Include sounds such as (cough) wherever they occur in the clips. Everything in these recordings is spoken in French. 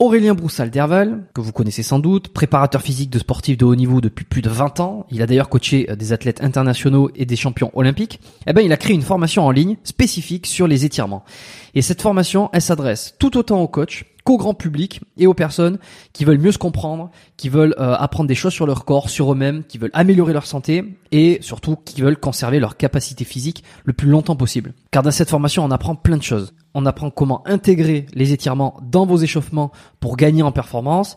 Aurélien Broussal-Derval, que vous connaissez sans doute, préparateur physique de sportifs de haut niveau depuis plus de 20 ans, il a d'ailleurs coaché euh, des athlètes internationaux et des champions olympiques, eh ben il a créé une formation en ligne spécifique sur les étirements. Et cette formation, elle s'adresse tout autant aux coachs qu'au grand public et aux personnes qui veulent mieux se comprendre, qui veulent euh, apprendre des choses sur leur corps, sur eux-mêmes, qui veulent améliorer leur santé et surtout qui veulent conserver leur capacité physique le plus longtemps possible. Car dans cette formation, on apprend plein de choses. On apprend comment intégrer les étirements dans vos échauffements pour gagner en performance,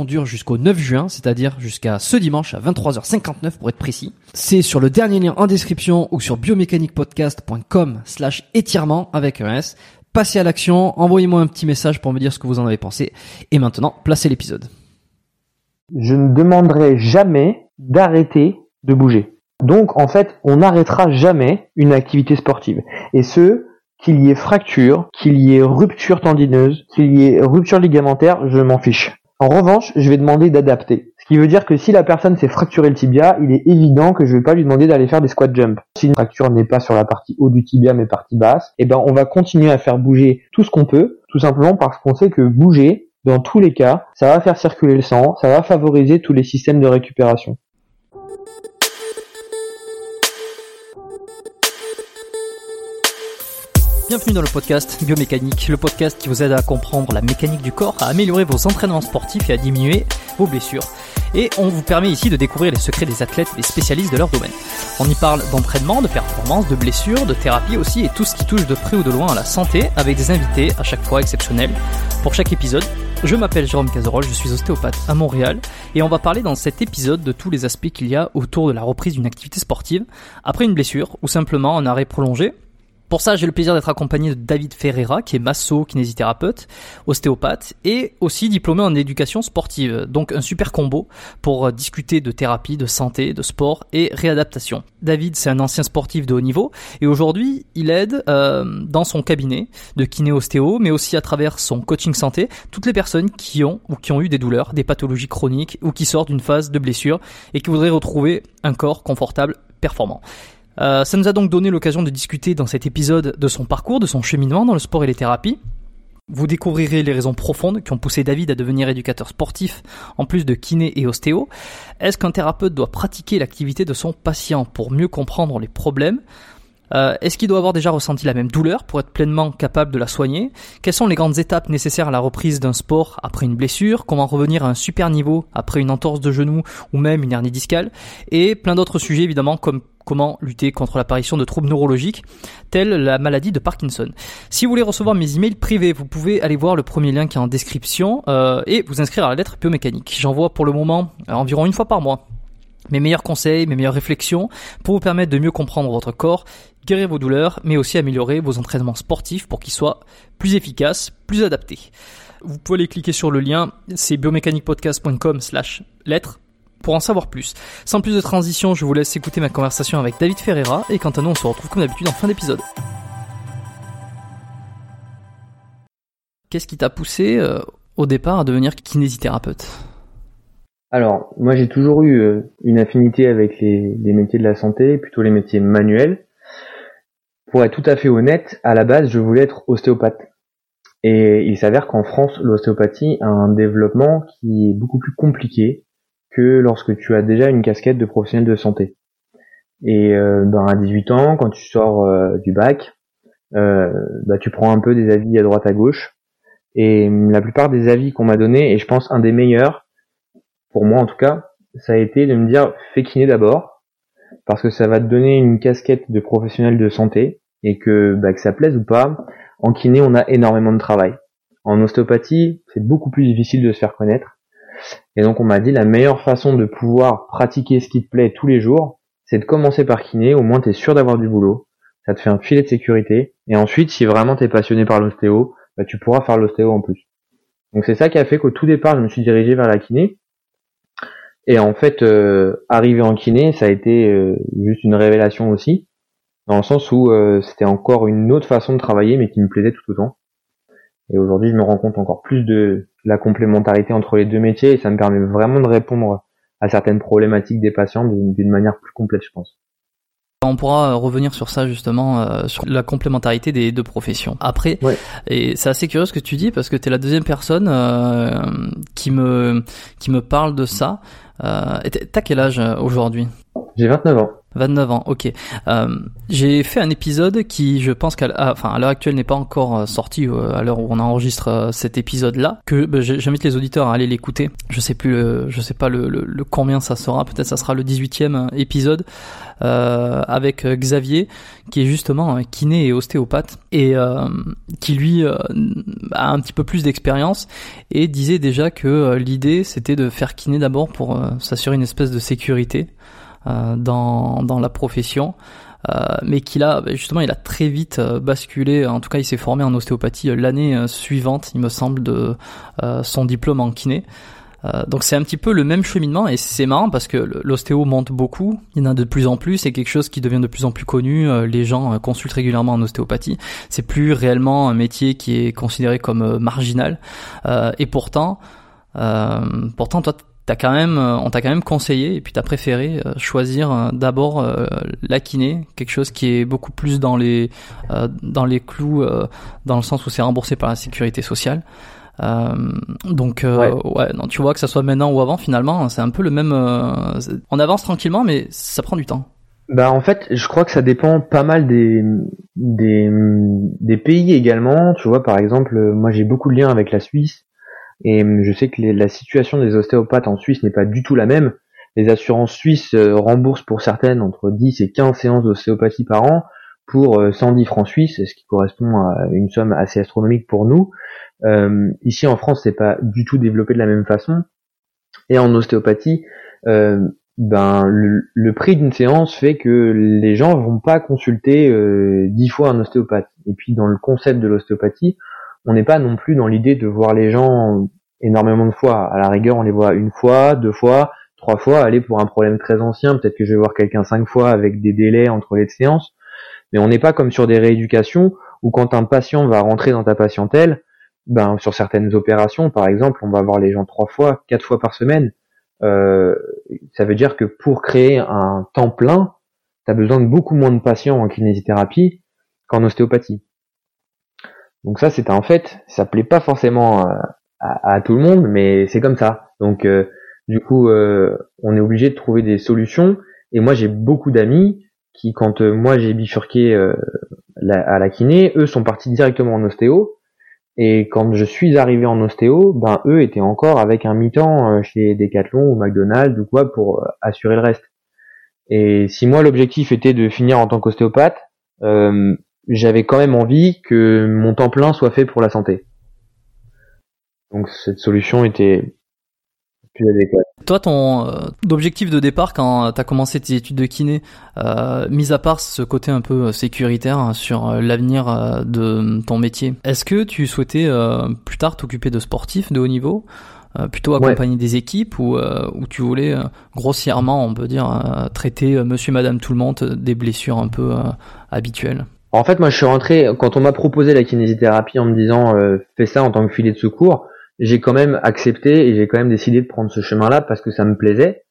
dure jusqu'au 9 juin, c'est-à-dire jusqu'à ce dimanche à 23h59 pour être précis. C'est sur le dernier lien en description ou sur biomécaniquepodcast.com slash étirement avec un S. Passez à l'action, envoyez-moi un petit message pour me dire ce que vous en avez pensé. Et maintenant, placez l'épisode. Je ne demanderai jamais d'arrêter de bouger. Donc en fait, on n'arrêtera jamais une activité sportive. Et ce, qu'il y ait fracture, qu'il y ait rupture tendineuse, qu'il y ait rupture ligamentaire, je m'en fiche. En revanche, je vais demander d'adapter. Ce qui veut dire que si la personne s'est fracturé le tibia, il est évident que je vais pas lui demander d'aller faire des squat jump. Si une fracture n'est pas sur la partie haut du tibia mais partie basse, eh ben on va continuer à faire bouger tout ce qu'on peut, tout simplement parce qu'on sait que bouger, dans tous les cas, ça va faire circuler le sang, ça va favoriser tous les systèmes de récupération. Bienvenue dans le podcast Biomécanique, le podcast qui vous aide à comprendre la mécanique du corps, à améliorer vos entraînements sportifs et à diminuer vos blessures. Et on vous permet ici de découvrir les secrets des athlètes et des spécialistes de leur domaine. On y parle d'entraînement, de performance, de blessures, de thérapie aussi et tout ce qui touche de près ou de loin à la santé avec des invités à chaque fois exceptionnels. Pour chaque épisode, je m'appelle Jérôme Cazerolle, je suis ostéopathe à Montréal et on va parler dans cet épisode de tous les aspects qu'il y a autour de la reprise d'une activité sportive après une blessure ou simplement un arrêt prolongé pour ça, j'ai le plaisir d'être accompagné de David Ferreira, qui est masso, kinésithérapeute, ostéopathe et aussi diplômé en éducation sportive. Donc un super combo pour euh, discuter de thérapie, de santé, de sport et réadaptation. David, c'est un ancien sportif de haut niveau et aujourd'hui, il aide euh, dans son cabinet de kiné-ostéo, mais aussi à travers son coaching santé, toutes les personnes qui ont ou qui ont eu des douleurs, des pathologies chroniques ou qui sortent d'une phase de blessure et qui voudraient retrouver un corps confortable, performant. Euh, ça nous a donc donné l'occasion de discuter dans cet épisode de son parcours, de son cheminement dans le sport et les thérapies. Vous découvrirez les raisons profondes qui ont poussé David à devenir éducateur sportif, en plus de kiné et ostéo. Est-ce qu'un thérapeute doit pratiquer l'activité de son patient pour mieux comprendre les problèmes? Euh, Est-ce qu'il doit avoir déjà ressenti la même douleur pour être pleinement capable de la soigner? Quelles sont les grandes étapes nécessaires à la reprise d'un sport après une blessure? Comment revenir à un super niveau après une entorse de genou ou même une hernie discale? Et plein d'autres sujets évidemment comme comment lutter contre l'apparition de troubles neurologiques tels la maladie de Parkinson. Si vous voulez recevoir mes emails privés, vous pouvez aller voir le premier lien qui est en description euh, et vous inscrire à la lettre biomécanique. J'envoie pour le moment euh, environ une fois par mois Mes meilleurs conseils, mes meilleures réflexions pour vous permettre de mieux comprendre votre corps, guérir vos douleurs, mais aussi améliorer vos entraînements sportifs pour qu'ils soient plus efficaces, plus adaptés. Vous pouvez aller cliquer sur le lien, c'est biomécaniquepodcast.com slash lettres pour en savoir plus. Sans plus de transition, je vous laisse écouter ma conversation avec David Ferreira et quant à nous, on se retrouve comme d'habitude en fin d'épisode. Qu'est-ce qui t'a poussé euh, au départ à devenir kinésithérapeute? Alors, moi j'ai toujours eu euh, une affinité avec les, les, métiers de la santé, plutôt les métiers manuels. Pour être tout à fait honnête, à la base, je voulais être ostéopathe. Et il s'avère qu'en France, l'ostéopathie a un développement qui est beaucoup plus compliqué que lorsque tu as déjà une casquette de professionnel de santé. Et euh, ben, à 18 ans, quand tu sors euh, du bac, euh, bah, tu prends un peu des avis à droite à gauche. Et la plupart des avis qu'on m'a donné, et je pense un des meilleurs, pour moi en tout cas, ça a été de me dire fais kiné d'abord, parce que ça va te donner une casquette de professionnel de santé, et que, bah, que ça plaise ou pas, en kiné on a énormément de travail. En ostéopathie, c'est beaucoup plus difficile de se faire connaître. Et donc on m'a dit la meilleure façon de pouvoir pratiquer ce qui te plaît tous les jours, c'est de commencer par kiné, au moins tu es sûr d'avoir du boulot, ça te fait un filet de sécurité, et ensuite si vraiment tu es passionné par l'ostéo, bah, tu pourras faire l'ostéo en plus. Donc c'est ça qui a fait qu'au tout départ je me suis dirigé vers la kiné, et en fait euh, arriver en kiné ça a été euh, juste une révélation aussi, dans le sens où euh, c'était encore une autre façon de travailler mais qui me plaisait tout autant. Et aujourd'hui, je me rends compte encore plus de la complémentarité entre les deux métiers et ça me permet vraiment de répondre à certaines problématiques des patients d'une manière plus complète, je pense. On pourra revenir sur ça justement, euh, sur la complémentarité des deux professions. Après, et c'est assez curieux ce que tu dis parce que tu es la deuxième personne euh, qui me qui me parle de ça. Euh, T'as quel âge euh, aujourd'hui? J'ai 29 ans. 29 ans, ok. Euh, j'ai fait un épisode qui, je pense qu'à ah, enfin, à l'heure actuelle n'est pas encore euh, sorti euh, à l'heure où on enregistre euh, cet épisode-là. Que bah, j'invite les auditeurs à aller l'écouter. Je sais plus, je sais pas le, le, le combien ça sera. Peut-être ça sera le 18e épisode euh, avec Xavier, qui est justement kiné et ostéopathe et qui lui a un petit peu plus d'expérience et disait déjà que l'idée c'était de faire kiné d'abord pour s'assurer une espèce de sécurité. Euh, dans, dans la profession. Euh, mais qu'il a justement il a très vite euh, basculé en tout cas il s'est formé en ostéopathie l'année suivante il me semble de son diplôme en kiné donc c'est un petit peu le même cheminement et c'est marrant parce que l'ostéo monte beaucoup, il y en a de plus en plus, c'est quelque chose qui devient de plus en plus connu, les gens consultent régulièrement en ostéopathie, c'est plus réellement un métier qui est considéré comme marginal et pourtant pourtant toi t'as quand même, euh, on t'a quand même conseillé et puis t'as préféré euh, choisir euh, d'abord la kiné, quelque chose qui est beaucoup plus dans les dans les clous, dans le sens où c'est remboursé par la sécurité sociale. donc ouais. non, tu vois que ça soit maintenant ou avant, finalement, c'est un peu le même. on avance tranquillement, mais ça prend du temps. Bah en fait, je crois que ça dépend pas mal des des, des pays également. Tu vois, par exemple, moi j'ai beaucoup de liens avec la Suisse. Et hum, je sais que la situation des ostéopathes en Suisse n'est pas du tout la même. Les assurances suisses euh, remboursent pour certaines entre 10 et 15 séances d'ostéopathie par an pour 110 euh, francs suisses, ce qui correspond à une somme assez astronomique pour nous. Euh, ici en France, c'est pas du tout développé de la même façon. Et en ostéopathie, euh, ben le, prix d'une séance fait que les gens vont pas consulter euh, 10 fois un ostéopathe. Et puis dans le concept de l'ostéopathie, on n'est pas non plus dans l'idée de voir les gens énormément de fois. À la rigueur, on les voit une fois, deux fois, trois fois. Aller pour un problème très ancien, peut-être que je vais voir quelqu'un cinq fois avec des délais entre les séances. Mais on n'est pas comme sur des rééducations où quand un patient va rentrer dans ta patientèle, ben sur certaines opérations, par exemple, on va voir les gens trois fois, quatre fois par semaine. Euh, ça veut dire que pour créer un temps plein, tu as besoin de beaucoup moins de patients en kinésithérapie qu'en ostéopathie. Donc ça, c'est un fait. Ça plaît pas forcément euh, à, tout le monde, mais c'est comme ça. Donc euh, du coup, euh, on est obligé de trouver des solutions. Et moi, j'ai beaucoup d'amis qui, quand moi j'ai bifurqué à la kiné, eux sont partis directement en ostéo. Et quand je suis arrivé en ostéo, ben eux étaient encore avec un mi-temps chez Decathlon ou McDonald's ou quoi pour assurer le reste. Et si moi l'objectif était de finir en tant qu'ostéopathe, euh, j'avais quand même envie que mon temps plein soit fait pour la santé. Donc cette solution était plus adéquate. Toi, ton euh, objectif de départ quand tu as commencé tes études de kiné, euh, mis à part ce côté un peu sécuritaire hein, sur euh, l'avenir euh, de ton métier, est-ce que tu souhaitais plus tard t'occuper de sportifs de haut niveau plutôt accompagner des équipes ou, ou tu voulais grossièrement, on peut dire, traiter monsieur, madame, tout le monde des blessures un peu habituelles? En fait, moi, je suis rentré, quand on m'a proposé la kinésithérapie en me disant fais ça en tant que filet de secours, j'ai quand même accepté et j'ai quand même décidé de prendre ce chemin-là parce que ça me plaisait.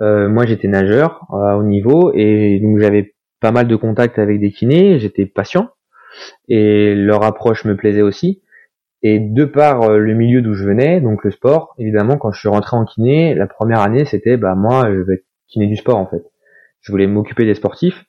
Euh, moi, j'étais nageur euh, au niveau et donc j'avais pas mal de contacts avec des kinés. J'étais patient et leur approche me plaisait aussi. Et de par euh, le milieu d'où je venais, donc le sport, évidemment, quand je suis rentré en kiné, la première année, c'était bah moi, je vais être kiné du sport en fait. Je voulais m'occuper des sportifs,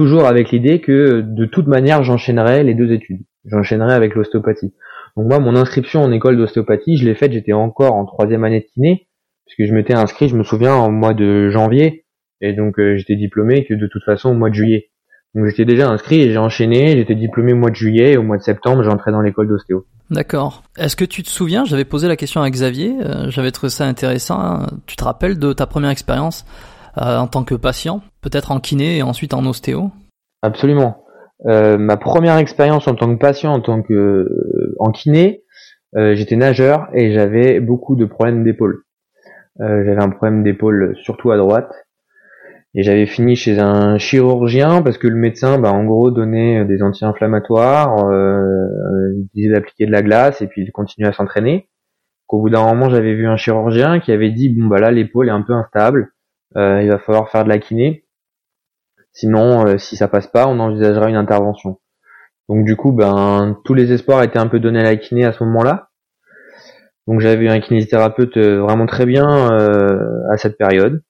toujours avec l'idée que de toute manière, j'enchaînerais les deux études. J'enchaînerais avec l'ostéopathie. Donc moi, mon inscription en école d'ostéopathie, je l'ai faite, j'étais encore en troisième année de kiné, puisque je m'étais inscrit, je me souviens, en mois de janvier, et donc euh, j'étais diplômé que de toute façon au mois de juillet. Donc j'étais déjà inscrit et j'ai enchaîné, j'étais diplômé au mois de juillet, et au mois de septembre, j'entrais dans l'école d'ostéo. D'accord. Est-ce que tu te souviens, j'avais posé la question à Xavier, euh, j'avais trouvé ça intéressant, tu te rappelles de ta première expérience en tant que patient, peut-être en kiné et ensuite en ostéo Absolument. Euh, ma première expérience en tant que patient, en tant que euh, en kiné, euh, j'étais nageur et j'avais beaucoup de problèmes d'épaule. j'avais un problème d'épaule surtout à droite et j'avais fini chez un chirurgien parce que le médecin, bah, en gros, donnait des anti-inflammatoires, euh, il disait d'appliquer de la glace et puis il continuait à s'entraîner. Qu'au bout d'un moment, j'avais vu un chirurgien qui avait dit bon bah là l'épaule est un peu instable, il va falloir faire de la kiné. Sinon, euh, si ça passe pas, on envisagera une intervention. Donc du coup, ben tous les espoirs étaient un peu donnés à la kiné à ce moment-là. Donc j'avais un kinésithérapeute euh, vraiment très bien euh, à cette période.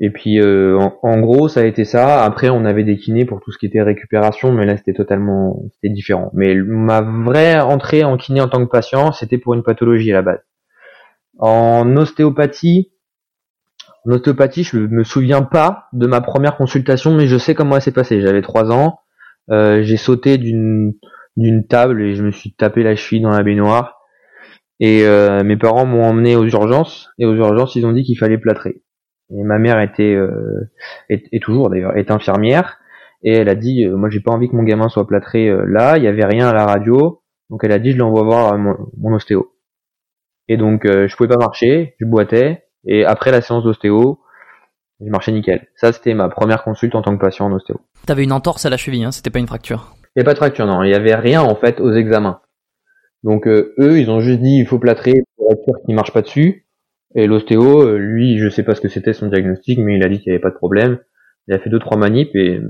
Et puis en, gros, ça a été ça. Après, on avait des kinés pour tout ce qui était récupération, mais là c'était totalement c'était différent. Mais ma vraie entrée en kiné en tant que patient, c'était pour une pathologie à la base. En ostéopathie, en ostéopathie, je me souviens pas de ma première consultation, mais je sais comment elle s'est passée. J'avais trois ans, euh, j'ai sauté d'une table et je me suis tapé la cheville dans la baignoire. Et euh, mes parents m'ont emmené aux urgences et aux urgences ils ont dit qu'il fallait plâtrer. Et ma mère était euh, et, toujours d'ailleurs est infirmière et elle a dit moi j'ai pas envie que mon gamin soit plâtré là. Il y avait rien à la radio donc elle a dit je l'envoie voir mon, mon ostéo. Et donc je pouvais pas marcher, je boitais et après la séance d'ostéo, j'ai marché nickel. Ça, c'était ma première consulte en tant que patient en ostéo. T'avais une entorse à la cheville, hein, c'était pas une fracture. Il n'y a pas de fracture, non. Il y avait rien en fait aux examens. Donc euh, eux, ils ont juste dit il faut plâtrer pour être sûr qu'il marche pas dessus. Et l'ostéo, euh, lui, je sais pas ce que c'était son diagnostic, mais il a dit qu'il n'y avait pas de problème. Il a fait deux trois manips et,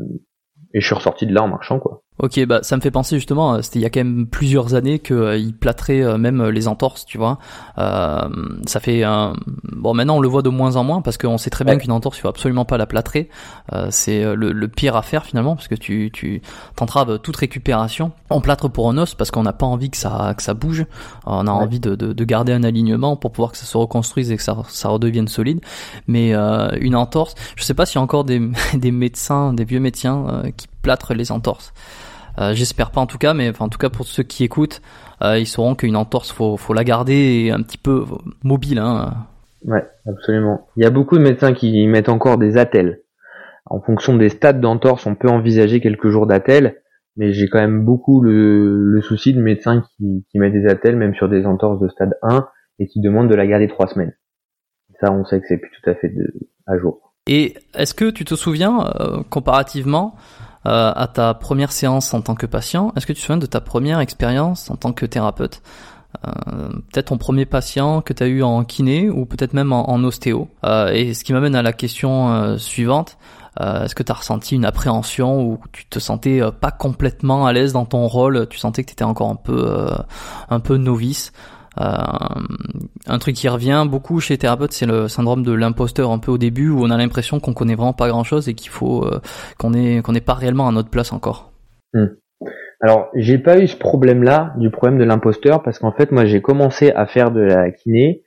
et je suis ressorti de là en marchant quoi. Ok, bah ça me fait penser justement, euh, c'était il y a quand même plusieurs années que euh, plâtrait euh, même les entorses, tu vois. Euh, ça fait bon maintenant on le voit de moins en moins parce qu'on sait très bien qu'une entorse il faut absolument pas la plâtrer. c'est le, le, pire à faire finalement parce que tu tu t'entraves toute récupération. On plâtre pour un os parce qu'on n'a pas envie que ça que ça bouge. On a envie de, de, de, garder un alignement pour pouvoir que ça se reconstruise et que ça ça redevienne solide. Mais une entorse, je sais pas s'il y a encore des (laughs) des médecins, des vieux médecins qui plâtrent les entorses. Euh, j'espère pas en tout cas, mais en tout cas pour ceux qui écoutent, euh, ils sauront qu'une entorse, faut, faut la garder un petit peu mobile. Hein. Ouais, absolument. Il y a beaucoup de médecins qui mettent encore des attelles. En fonction des stades d'entorse, on peut envisager quelques jours d'attelles, mais j'ai quand même beaucoup le, souci de médecins qui, qui mettent des attelles, même sur des entorses de stade 1, et qui demandent de la garder trois semaines. Ça, on sait que c'est plus tout à fait de, à jour. Et est-ce que tu te souviens, euh, comparativement, euh, à ta première séance en tant que patient, est-ce que tu te souviens de ta première expérience en tant que thérapeute? Euh, peut-être ton premier patient que tu as eu en kiné ou peut-être même en, ostéo. Euh, et ce qui m'amène à la question suivante, est-ce que tu as ressenti une appréhension ou tu te sentais pas complètement à l'aise dans ton rôle, tu sentais que tu étais encore un peu un peu novice? euh, un truc qui revient beaucoup chez les thérapeutes, c'est le syndrome de l'imposteur un peu au début où on a l'impression qu'on connaît vraiment pas grand chose et qu'il faut euh, qu'on est qu'on n'est pas réellement à notre place encore. Hmm. Alors, j'ai pas eu ce problème-là du problème de l'imposteur parce qu'en fait, moi, j'ai commencé à faire de la kiné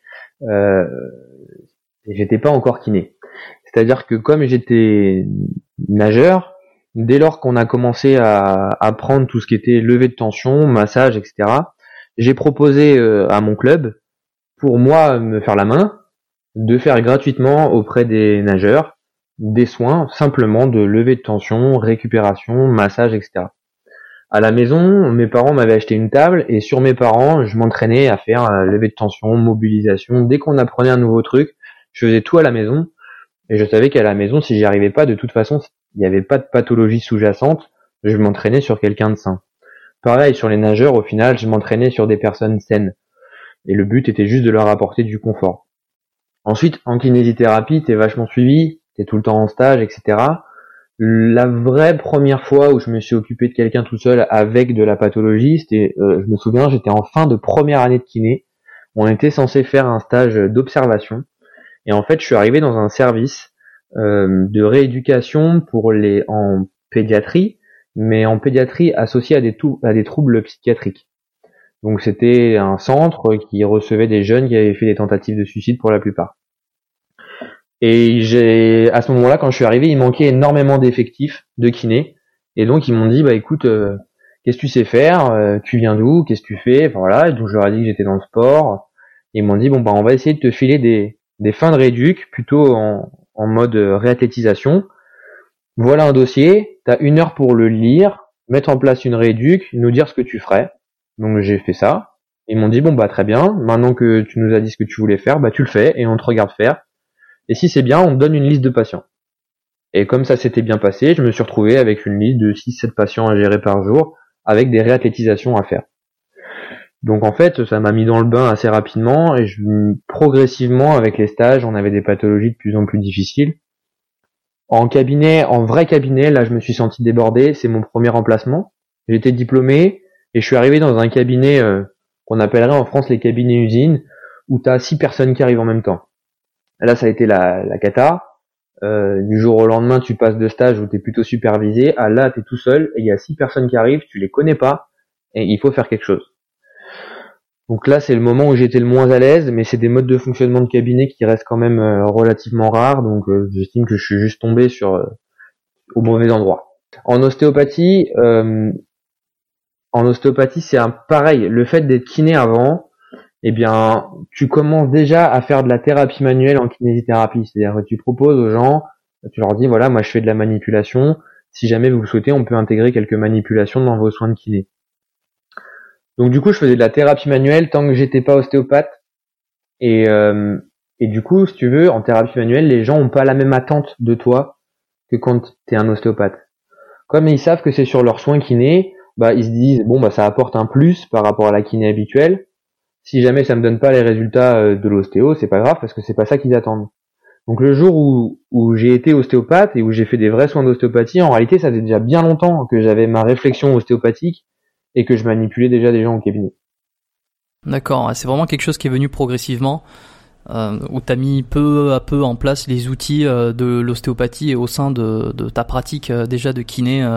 euh, et j'étais pas encore kiné. C'est-à-dire que comme j'étais nageur, dès lors qu'on a commencé à apprendre tout ce qui était levée de tension, massage, etc., j'ai proposé euh, à mon club pour moi me faire la main de faire gratuitement auprès des nageurs des soins simplement de levée de tension, récupération, massage, etc. À la maison, mes parents m'avaient acheté une table et sur mes parents, je m'entraînais à faire euh, levée de tension, mobilisation. Dès qu'on apprenait un nouveau truc, je faisais tout à la maison et je savais qu'à la maison, si j'y arrivais pas, de toute façon, il n'y avait pas de pathologie sous-jacente, je m'entraînais sur quelqu'un de sain. Pareil, sur les nageurs, au final, je m'entraînais sur des personnes saines. Et le but était juste de leur apporter du confort. Ensuite, en kinésithérapie, t'es vachement suivi, t'es tout le temps en stage, etc. La vraie première fois où je me suis occupé de quelqu'un tout seul avec de la pathologie, c'était, euh, je me souviens, j'étais en fin de première année de kiné. On était censé faire un stage d'observation. Et en fait, je suis arrivé dans un service euh, de rééducation pour les en pédiatrie, mais en pédiatrie associé à des, troubles psychiatriques. Donc c'était un centre qui recevait des jeunes qui avaient fait des tentatives de suicide pour la plupart. Et j'ai à ce moment-là, quand je suis arrivé, il manquait énormément d'effectifs de kiné. Et donc ils m'ont dit bah écoute, euh, qu'est-ce que tu sais faire? Euh, Tu viens d'où? Qu'est-ce que tu fais? Voilà. Et donc je leur ai dit que j'étais dans le sport. Et ils m'ont dit bon bah on va essayer de te filer des, fins de réduc plutôt en, en mode réathlétisation. Voilà un dossier. T'as une heure pour le lire, mettre en place une réduc, nous dire ce que tu ferais. Donc j'ai fait ça. Ils m'ont dit bon bah très bien, maintenant que tu nous as dit ce que tu voulais faire, bah tu le fais et on te regarde faire. Et si c'est bien, on te donne une liste de patients. Et comme ça s'était bien passé, je me suis retrouvé avec une liste de 6-7 patients à gérer par jour, avec des réathlétisations à faire. Donc en fait, ça m'a mis dans le bain assez rapidement et je, progressivement avec les stages, on avait des pathologies de plus en plus difficiles. En cabinet, en vrai cabinet, là je me suis senti débordé, c'est mon premier remplacement. J'étais diplômé, et je suis arrivé dans un cabinet euh, qu'on appellerait en France les cabinets usines, où tu six personnes qui arrivent en même temps. là, ça a été la, la cata. Euh, du jour au lendemain, tu passes de stage où tu es plutôt supervisé, à là, tu es tout seul, et il y a six personnes qui arrivent, tu les connais pas, et il faut faire quelque chose. Donc là, c'est le moment où j'étais le moins à l'aise, mais c'est des modes de fonctionnement de cabinet qui restent quand même euh, relativement rares, donc j'estime que je suis juste tombé sur au mauvais endroit. En ostéopathie, en ostéopathie, c'est un pareil. Le fait d'être kiné avant, eh bien, tu commences déjà à faire de la thérapie manuelle en kinésithérapie. C'est-à-dire que tu proposes aux gens, tu leur dis, voilà, moi je fais de la manipulation. Si jamais vous le souhaitez, on peut intégrer quelques manipulations dans vos soins de kiné. Donc du coup, je faisais de la thérapie manuelle tant que j'étais pas ostéopathe. Et, euh, et du coup, si tu veux, en thérapie manuelle, les gens ont pas la même attente de toi que quand tu es un ostéopathe. Comme ils savent que c'est sur leurs soins kiné, bah ils se disent bon bah ça apporte un plus par rapport à la kiné habituelle. Si jamais ça me donne pas les résultats euh, de l'ostéo, c'est pas grave parce que c'est pas ça qu'ils attendent. Donc le jour où, où j'ai été ostéopathe et où j'ai fait des vrais soins d'ostéopathie, en réalité ça faisait déjà bien longtemps que j'avais ma réflexion ostéopathique et que je manipulais déjà des gens au cabinet. D'accord, c'est vraiment quelque chose qui est venu progressivement euh, où tu as mis peu à peu en place les outils euh, de l'ostéopathie au sein de, ta pratique euh, déjà de kiné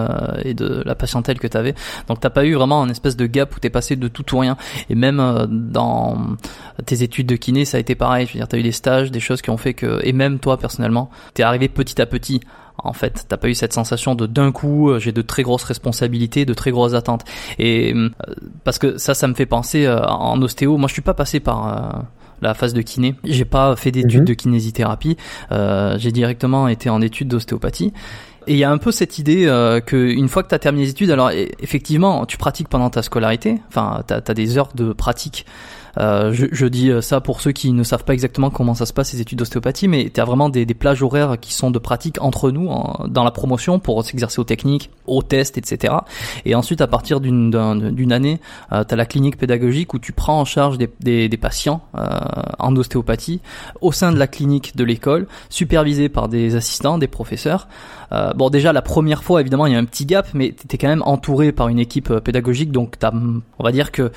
et de la patientèle que tu avais. Donc t'as pas eu vraiment un espèce de gap où t'es passé de tout ou rien. Et même dans tes études de kiné, ça a été pareil. Je veux dire, t'as eu des stages, des choses qui ont fait que, et même toi personnellement, t'es arrivé petit à petit. En fait, t'as pas eu cette sensation de d'un coup, j'ai de très grosses responsabilités, de très grosses attentes. Et parce que ça, ça me fait penser en ostéo. Moi, je suis pas passé par la phase de kiné. J'ai pas fait d'études mhm. de kinésithérapie. Euh, j'ai directement été en études d'ostéopathie. Et il y a un peu cette idée euh, que une fois que tu as terminé les études, alors e, effectivement, tu pratiques pendant ta scolarité, enfin, tu as, des heures de pratique euh, je, je, dis ça pour ceux qui ne savent pas exactement comment ça se passe ces études d'ostéopathie, mais tu as vraiment des, des, plages horaires qui sont de pratique entre nous dans la promotion pour s'exercer aux techniques, aux tests, etc. Et ensuite, à partir d'une année, euh, tu as la clinique pédagogique où tu prends en charge des, des, des patients euh, en ostéopathie au sein de la clinique de l'école, supervisé par des assistants, des professeurs. Euh, bon, déjà la première fois, évidemment, il y a un petit gap, mais tu es quand même entouré par une équipe euh, pédagogique, donc t'as, on va dire que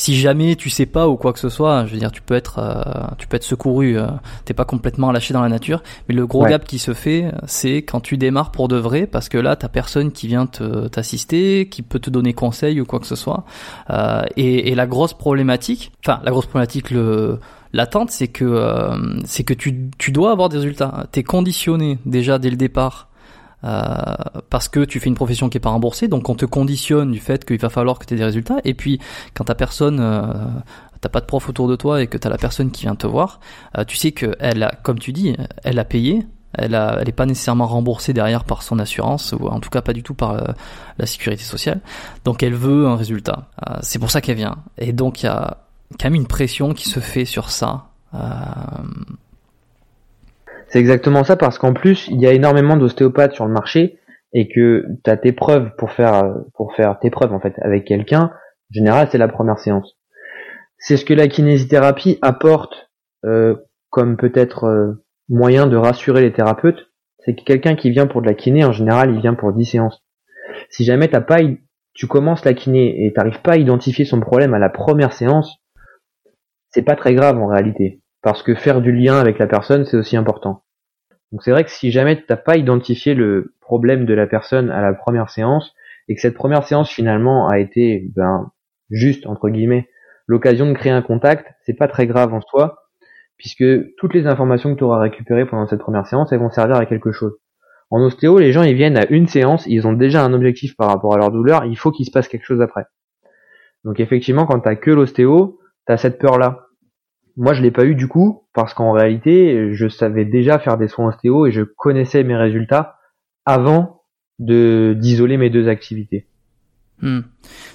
si jamais tu sais pas ou quoi que ce soit, je veux dire, tu peux être, euh, tu peux être secouru. Euh, T'es pas complètement lâché dans la nature. Mais le gros gap qui se fait, c'est quand tu démarres pour de vrai, parce que là, t'as personne qui vient t'assister, qui peut te donner conseil ou quoi que ce soit. Euh, et, et, la grosse problématique, enfin, la grosse problématique, le l'attente, c'est que, euh, c'est que tu, tu dois avoir des résultats. T'es conditionné déjà dès le départ parce que tu fais une profession qui est pas remboursée, donc on te conditionne du fait qu'il va falloir que tu aies des résultats. Et puis quand ta personne, t'as pas de prof autour de toi et que tu as la personne qui vient te voir, tu sais que elle a, comme tu dis, elle a payé, elle a, elle est pas nécessairement remboursée derrière par son assurance ou en tout cas pas du tout par euh, la sécurité sociale. Donc elle veut un résultat. Euh, c'est pour ça qu'elle vient. Et donc il y a quand même une pression qui se fait sur ça. Euh... C'est exactement ça parce qu'en plus il y a énormément d'ostéopathes sur le marché et que tu tes preuves pour faire pour faire tes preuves en fait avec quelqu'un. En général c'est la première séance. C'est ce que la kinésithérapie apporte euh, comme peut-être moyen de rassurer les thérapeutes, c'est que quelqu'un qui vient pour de la kiné, en général, il vient pour 10 séances. Si jamais t'as pas, tu commences la kiné et t'arrives pas à identifier son problème à la première séance, c'est pas très grave en réalité. Parce que faire du lien avec la personne, c'est aussi important. Donc c'est vrai que si jamais t'as pas identifié le problème de la personne à la première séance, et que cette première séance finalement a été, ben, juste, entre guillemets, l'occasion de créer un contact, c'est pas très grave en soi, puisque toutes les informations que tu auras récupérées pendant cette première séance, elles vont servir à quelque chose. En ostéo, les gens ils viennent à une séance, ils ont déjà un objectif par rapport à leur douleur, il faut qu'il se passe quelque chose après. Donc effectivement, quand t'as que l'ostéo, t'as cette peur-là. Moi, je l'ai pas eu du coup, parce qu'en réalité, je savais déjà faire des soins ostéo et je connaissais mes résultats avant de d'isoler mes deux activités. Hmm.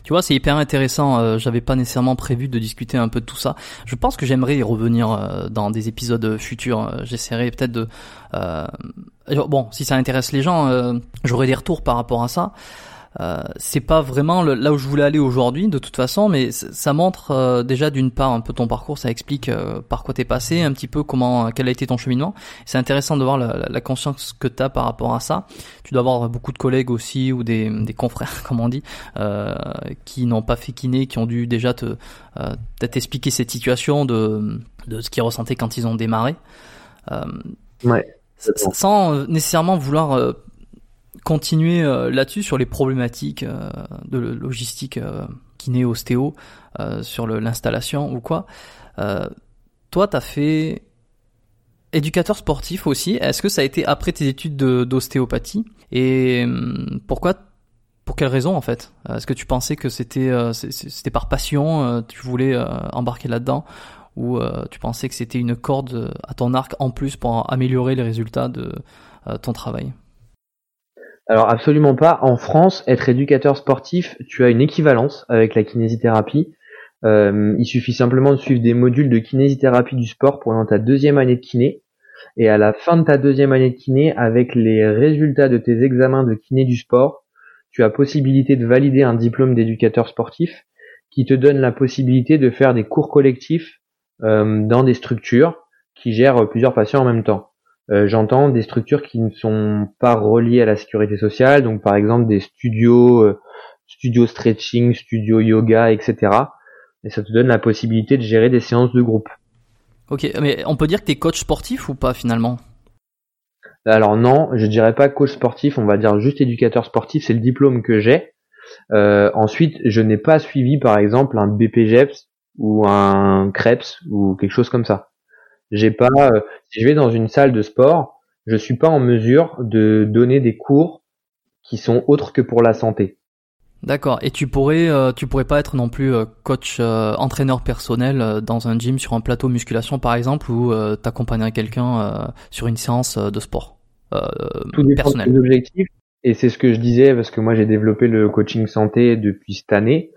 Tu vois, c'est hyper intéressant. Euh, J'avais pas nécessairement prévu de discuter un peu de tout ça. Je pense que j'aimerais y revenir euh, dans des épisodes futurs. Euh, j'essaierai peut-être de. Euh, bon, si ça intéresse les gens, j'aurai des retours par rapport à ça. Euh, c'est pas vraiment là où je voulais aller aujourd'hui de toute façon, mais ça montre euh, déjà d'une part un peu ton parcours, ça explique euh, par quoi t'es passé, un petit peu comment quel a été ton cheminement. C'est intéressant de voir la, la conscience que t'as par rapport à ça. Tu dois avoir beaucoup de collègues aussi ou des, des confrères, (laughs) comme on dit, qui n'ont pas fait kiné, qui ont dû déjà te peut-être expliquer cette situation de de ce qu'ils ressentaient quand ils ont démarré. ouais. Sans nécessairement vouloir continuer euh, là-dessus sur les problématiques euh, de logistique euh, kiné ostéo sur l'installation ou quoi. toi, tu as fait éducateur sportif aussi. Est-ce que ça a été après tes études d'ostéopathie? Et hum, pourquoi pour quelle raison en fait? Est-ce que tu pensais que c'était c'était par passion, tu voulais embarquer là-dedans, ou tu pensais que c'était une corde à ton arc en plus pour améliorer les résultats de ton travail? Alors absolument pas. En France, être éducateur sportif, tu as une équivalence avec la kinésithérapie. Euh, il suffit simplement de suivre des modules de kinésithérapie du sport pendant ta deuxième année de kiné. Et à la fin de ta deuxième année de kiné, avec les résultats de tes examens de kiné du sport, tu as possibilité de valider un diplôme d'éducateur sportif qui te donne la possibilité de faire des cours collectifs euh, dans des structures qui gèrent plusieurs patients en même temps. Euh, j'entends des structures qui ne sont pas reliées à la sécurité sociale, donc par exemple des studios, euh, studios stretching, studios yoga, etc. Et ça te donne la possibilité de gérer des séances de groupe. Ok, mais on peut dire que tu es coach sportif ou pas finalement? Alors non, je dirais pas coach sportif, on va dire juste éducateur sportif, c'est le diplôme que j'ai. Euh, ensuite, je n'ai pas suivi par exemple un BPGEPS ou un CREPS ou quelque chose comme ça. J'ai pas, euh, si je vais dans une salle de sport, je suis pas en mesure de donner des cours qui sont autres que pour la santé. D'accord. Et tu pourrais, euh, tu pourrais pas être non plus euh, coach, entraîneur personnel dans un gym sur un plateau musculation par exemple, ou t'accompagner quelqu'un sur une séance de sport Tout dépend personnel? des objectifs. Et c'est ce que je disais parce que moi j'ai développé le coaching santé depuis cette année.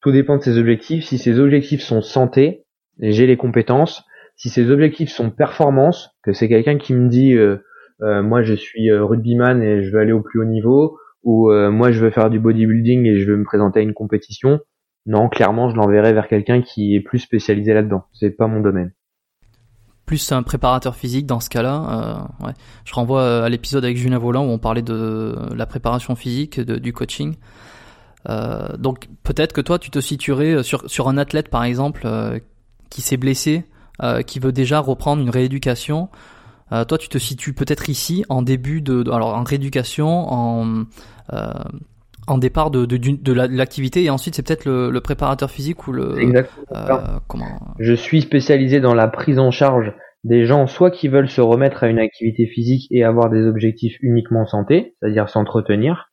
Tout dépend de ses objectifs. Si ses objectifs sont santé, j'ai les compétences si ses objectifs sont performance, que c'est quelqu'un qui me dit euh, euh, moi je suis euh, rugbyman et je veux aller au plus haut niveau, ou moi je veux faire du bodybuilding et je veux me présenter à une compétition, non, clairement je l'enverrai vers quelqu'un qui est plus spécialisé là-dedans. C'est pas mon domaine. Plus un préparateur physique dans ce cas-là. Je renvoie à l'épisode avec Julien Volant où on parlait de la préparation physique, du coaching. donc peut-être que toi tu te situerais sur un athlète par exemple qui s'est blessé euh, qui veut déjà reprendre une rééducation. Euh, toi, tu te situes peut-être ici en début de, alors en rééducation, en euh, en départ de, de, de l'activité et ensuite c'est peut-être le, le, préparateur physique ou le Exactement. comment je suis spécialisé dans la prise en charge des gens soit qui veulent se remettre à une activité physique et avoir des objectifs uniquement santé, c'est-à-dire s'entretenir,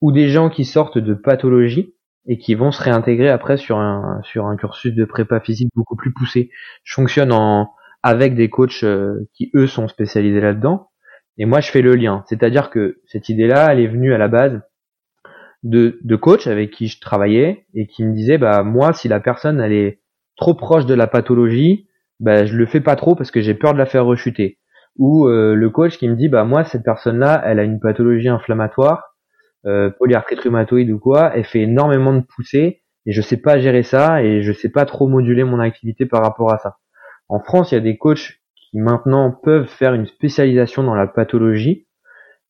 ou des gens qui sortent de pathologie et qui vont se réintégrer après sur un sur un cursus de prépa physique beaucoup plus poussé. Je fonctionne en avec des coachs euh, qui eux sont spécialisés là-dedans et moi je fais le lien, c'est-à-dire que cette idée-là, elle est venue à la base de de coachs avec qui je travaillais et qui me disaient bah moi si la personne elle est trop proche de la pathologie, bah je le fais pas trop parce que j'ai peur de la faire rechuter. Ou euh, le coach qui me dit bah moi cette personne-là, elle a une pathologie inflammatoire euh, polyarthrite rhumatoïde ou quoi, elle fait énormément de poussées et je sais pas gérer ça et je sais pas trop moduler mon activité par rapport à ça. En France, il y a des coachs qui maintenant peuvent faire une spécialisation dans la pathologie,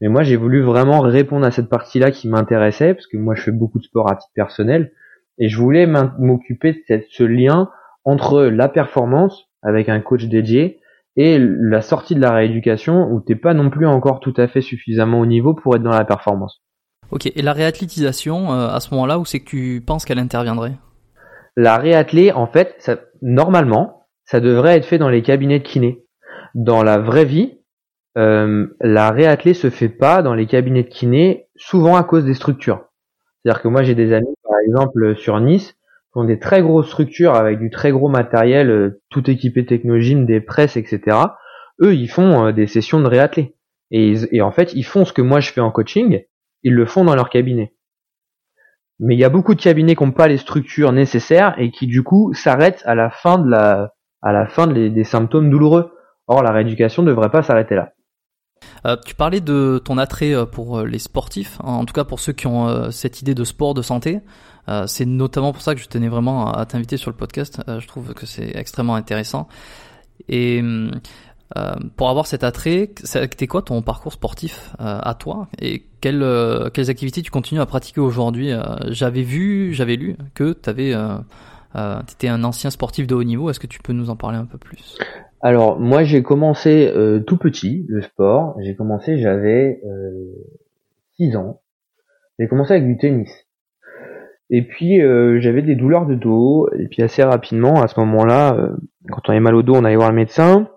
mais moi j'ai voulu vraiment répondre à cette partie-là qui m'intéressait parce que moi je fais beaucoup de sport à titre personnel et je voulais m'occuper de ce lien entre la performance avec un coach dédié et la sortie de la rééducation où t'es pas non plus encore tout à fait suffisamment au niveau pour être dans la performance. Ok, et la réathlétisation, euh, à ce moment-là, où c'est que tu penses qu'elle interviendrait La réathlée, en fait, ça, normalement, ça devrait être fait dans les cabinets de kiné. Dans la vraie vie, euh, la réathlée se fait pas dans les cabinets de kiné, souvent à cause des structures. C'est-à-dire que moi, j'ai des amis, par exemple, sur Nice, qui ont des très grosses structures avec du très gros matériel, euh, tout équipé technologie, des presses, etc. Eux, ils font des sessions de réathlée. Et, et en fait, ils font ce que moi je fais en coaching, ils le font dans leur cabinet. Mais il y a beaucoup de cabinets qui n'ont pas les structures nécessaires et qui du coup s'arrêtent à la fin de la, à la fin des symptômes douloureux. Or, la rééducation ne devrait pas s'arrêter là. Euh, tu parlais de ton attrait euh, pour euh, les sportifs, en tout cas pour ceux qui ont cette idée de sport de santé. c'est notamment pour ça que je tenais vraiment à t'inviter sur le podcast. je trouve que c'est extrêmement intéressant. Et pour avoir cet attrait, c'était quoi ton parcours sportif à toi? Et quelles, euh, quelles activités tu continues à pratiquer aujourd'hui J'avais vu, j'avais lu que tu avais, étais un ancien sportif de haut niveau. Est-ce que tu peux nous en parler un peu plus? Alors moi j'ai commencé tout petit le sport. J'ai commencé, j'avais 6 ans. J'ai commencé avec du tennis. Et puis j'avais des douleurs de dos. Et puis assez rapidement, à ce moment-là, quand on avait mal au dos, on allait voir le médecin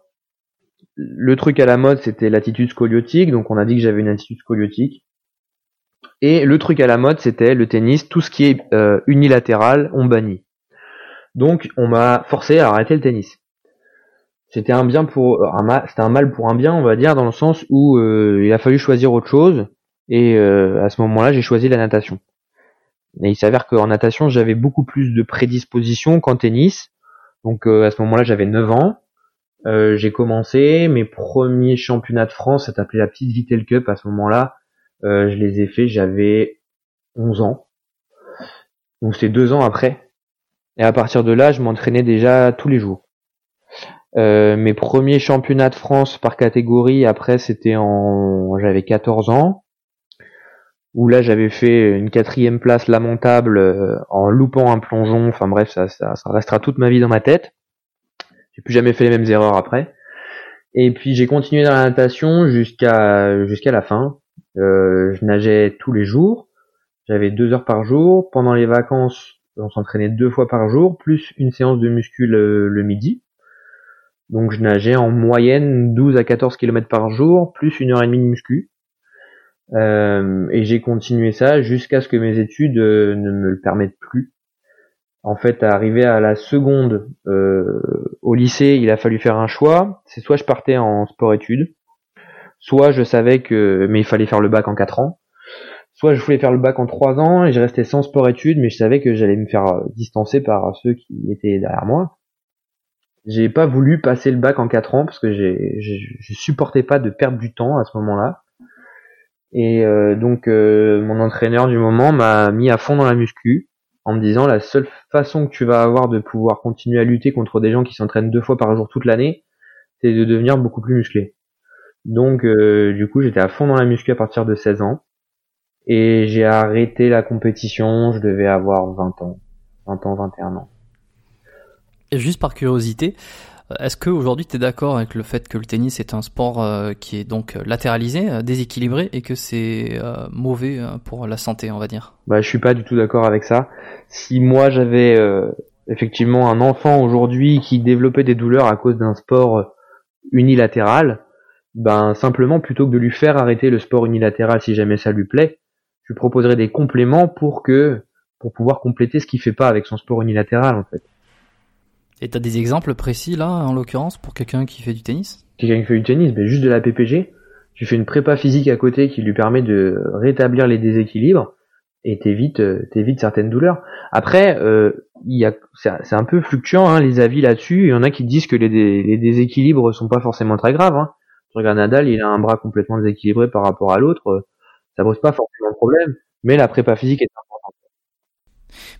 le truc à la mode, c'était l'attitude scoliotique, donc on a dit que j'avais une attitude scoliotique. Et le truc à la mode, c'était le tennis, tout ce qui est euh, unilatéral, on bannit. Donc on m'a forcé à arrêter le tennis. C'était un bien pour un mal, c'était un mal pour un bien, on va dire, dans le sens où euh, il a fallu choisir autre chose. Et euh, à ce moment-là, j'ai choisi la natation. Et il s'avère qu'en natation, j'avais beaucoup plus de prédisposition qu'en tennis. Donc à ce moment-là, j'avais 9 ans. J'ai commencé mes premiers championnats de France, ça s'appelait la petite Vitel Cup à ce moment-là. Euh, je les ai faits, j'avais 11 ans. Donc c'est deux ans après. Et à partir de là, je m'entraînais déjà tous les jours. Euh, mes premiers championnats de France par catégorie, après c'était en, j'avais 14 ans, où là j'avais fait une quatrième place lamentable en loupant un plongeon. Enfin bref, ça, ça, ça restera toute ma vie dans ma tête. J'ai plus jamais fait les mêmes erreurs après. Et puis j'ai continué dans la natation jusqu'à jusqu'à la fin. Euh, je nageais tous les jours. J'avais deux heures par jour. Pendant les vacances, on s'entraînait deux fois par jour, plus une séance de muscu le, midi. Donc je nageais en moyenne 12 à 14 km par jour, plus une heure et demie de muscu. Euh, et j'ai continué ça jusqu'à ce que mes études euh, ne me le permettent plus en fait, arrivé à la seconde euh, au lycée, il a fallu faire un choix. C'est soit je partais en sport-études, soit je savais que, mais il fallait faire le bac en 4 ans, soit je voulais faire le bac en 3 ans et je restais sans sport-études, mais je savais que j'allais me faire euh, distancer par ceux qui étaient derrière moi. J'ai pas voulu passer le bac en 4 ans parce que j'ai, je supportais pas de perdre du temps à ce moment-là. Et euh, donc mon entraîneur du moment m'a mis à fond dans la muscu en me disant la seule façon que tu vas avoir de pouvoir continuer à lutter contre des gens qui s'entraînent deux fois par jour toute l'année, c'est de devenir beaucoup plus musclé. Donc euh, du coup j'étais à fond dans la muscu à partir de 16 ans et j'ai arrêté la compétition, je devais avoir 20 ans, 20 ans, 21 ans. Et juste par curiosité, est-ce qu'aujourd'hui tu es d'accord avec le fait que le tennis est un sport euh, qui est donc euh, latéralisé, déséquilibré et que c'est mauvais pour la santé, on va dire? Bah je suis pas du tout d'accord avec ça. Si moi j'avais effectivement un enfant aujourd'hui qui développait des douleurs à cause d'un sport unilatéral, ben simplement plutôt que de lui faire arrêter le sport unilatéral si jamais ça lui plaît, je lui proposerai des compléments pour que pour pouvoir compléter ce qu'il fait pas avec son sport unilatéral en fait. Et t'as des exemples précis là, en l'occurrence, pour quelqu'un qui fait du tennis? Quelqu'un qui fait du tennis, ben juste de la PPG. Tu fais une prépa physique à côté qui lui permet de rétablir les déséquilibres et t'évites euh, t'évites certaines douleurs. Après, euh, il y a c'est un peu fluctuant hein, les avis là-dessus. Il y en a qui disent que les, les déséquilibres sont pas forcément très graves. Hein. Tu regardes Nadal, il a un bras complètement déséquilibré par rapport à l'autre. Ça pose pas forcément de problème. Mais la prépa physique est importante.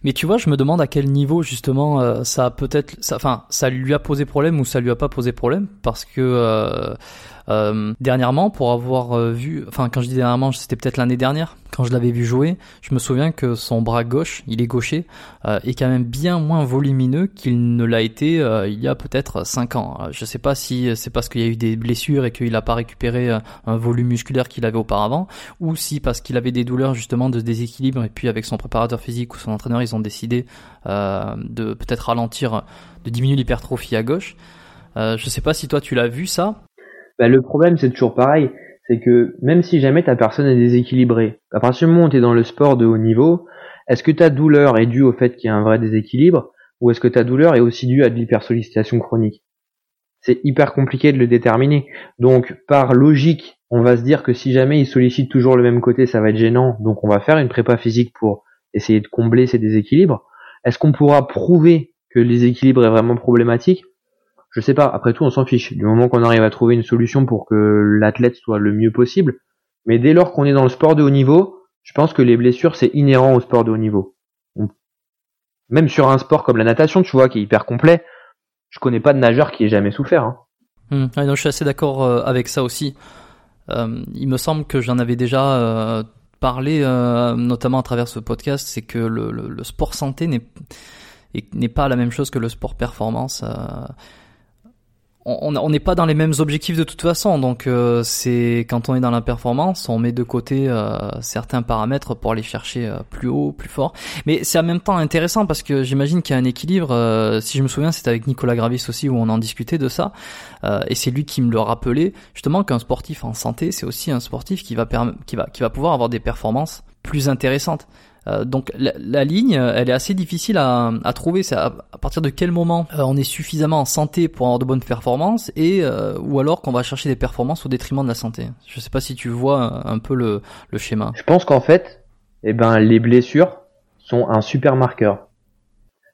Mais tu vois, je me demande à quel niveau justement euh, ça peut-être, enfin, ça lui a posé problème ou ça lui a pas posé problème, parce que euh, euh, dernièrement, pour avoir euh, vu, enfin quand je dis dernièrement, c'était peut-être l'année dernière, quand je l'avais vu jouer, je me souviens que son bras gauche, il est gaucher, euh, est quand même bien moins volumineux qu'il ne l'a été il y a peut-être 5 ans. Je sais pas si c'est parce qu'il y a eu des blessures et qu'il n'a pas récupéré un volume musculaire qu'il avait auparavant, ou si parce qu'il avait des douleurs justement de déséquilibre et puis avec son préparateur physique ou son entraîneur, ils ont décidé de peut-être ralentir, de diminuer l'hypertrophie à gauche. Euh, je sais pas si toi tu l'as vu ça. Bah, le problème c'est toujours pareil, c'est que même si jamais ta personne est déséquilibrée, à partir du moment où tu dans le sport de haut niveau, est-ce que ta douleur est due au fait qu'il y a un vrai déséquilibre ou est-ce que ta douleur est aussi due à de l'hypersollicitation chronique? C'est hyper compliqué de le déterminer. Donc par logique, on va se dire que si jamais il sollicite toujours le même côté, ça va être gênant, donc on va faire une prépa physique pour essayer de combler ces déséquilibres. Est-ce qu'on pourra prouver que les équilibres est vraiment problématique? Je sais pas, après tout on s'en fiche, du moment qu'on arrive à trouver une solution pour que l'athlète soit le mieux possible, mais dès lors qu'on est dans le sport de haut niveau, je pense que les blessures c'est inhérent au sport de haut niveau. Même sur un sport comme la natation, tu vois, qui est hyper complet, je connais pas de nageur qui ait jamais souffert. Hein. Hum, je suis assez d'accord euh, avec ça aussi. Euh, il me semble que j'en avais déjà euh, parlé, notamment à travers ce podcast, c'est que le, sport santé n'est pas la même chose que le sport performance on n'est pas dans les mêmes objectifs de toute façon, donc euh, c'est quand on est dans la performance, on met de côté euh, certains paramètres pour aller chercher euh, plus haut, plus fort. Mais c'est en même temps intéressant parce que j'imagine qu'il y a un équilibre. si je me souviens, c'était avec Nicolas Gravis aussi où on en discutait de ça, et c'est lui qui me le rappelait justement qu'un sportif en santé, c'est aussi un sportif qui va qui va qui va pouvoir avoir des performances plus intéressantes. Euh, donc la, ligne, elle est assez difficile à, à trouver. C'est à, partir de quel moment euh, on est suffisamment en santé pour avoir de bonnes performances et euh, ou alors qu'on va chercher des performances au détriment de la santé? Je sais pas si tu vois un, peu le, le, schéma. Je pense qu'en fait, eh ben les blessures sont un super marqueur.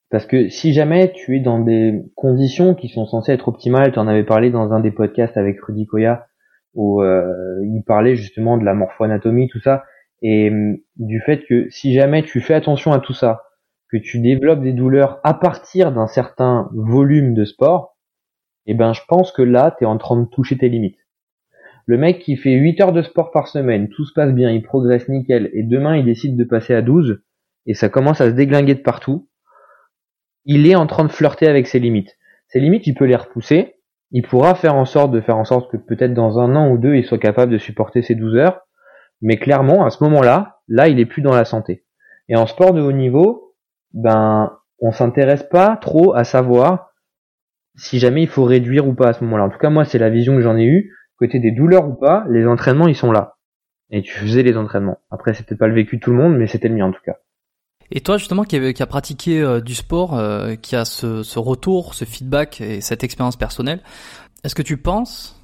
Parce que si jamais tu es dans des conditions qui sont censées être optimales, tu en avais parlé dans un des podcasts avec Rudy Koya, où il parlait justement de la morphoanatomie, tout ça, et hum, du fait que si jamais tu fais attention à tout ça, que tu développes des douleurs à partir d'un certain volume de sport, eh ben je pense que là, tu es en train de toucher tes limites. Le mec qui fait 8 heures de sport par semaine, tout se passe bien, il progresse nickel, et demain il décide de passer à 12, et ça commence à se déglinguer de partout, il est en train de flirter avec ses limites. Ses limites, il peut les repousser, il pourra faire en sorte de faire en sorte que peut-être dans un an ou deux, il soit capable de supporter ses 12 heures, mais clairement, à ce moment-là, là, il est plus dans la santé. Et en sport de haut niveau, ben, on s'intéresse pas trop à savoir si jamais il faut réduire ou pas à ce moment-là. En tout cas, moi, c'est la vision que j'en ai eue. Côté des douleurs ou pas, les entraînements, ils sont là. Et tu faisais les entraînements. Après, c'était pas le vécu de tout le monde, mais c'était le mien en tout cas. Et toi, justement, qui a, pratiqué euh, du sport, euh, qui a ce, retour, ce feedback et cette expérience personnelle, est-ce que tu penses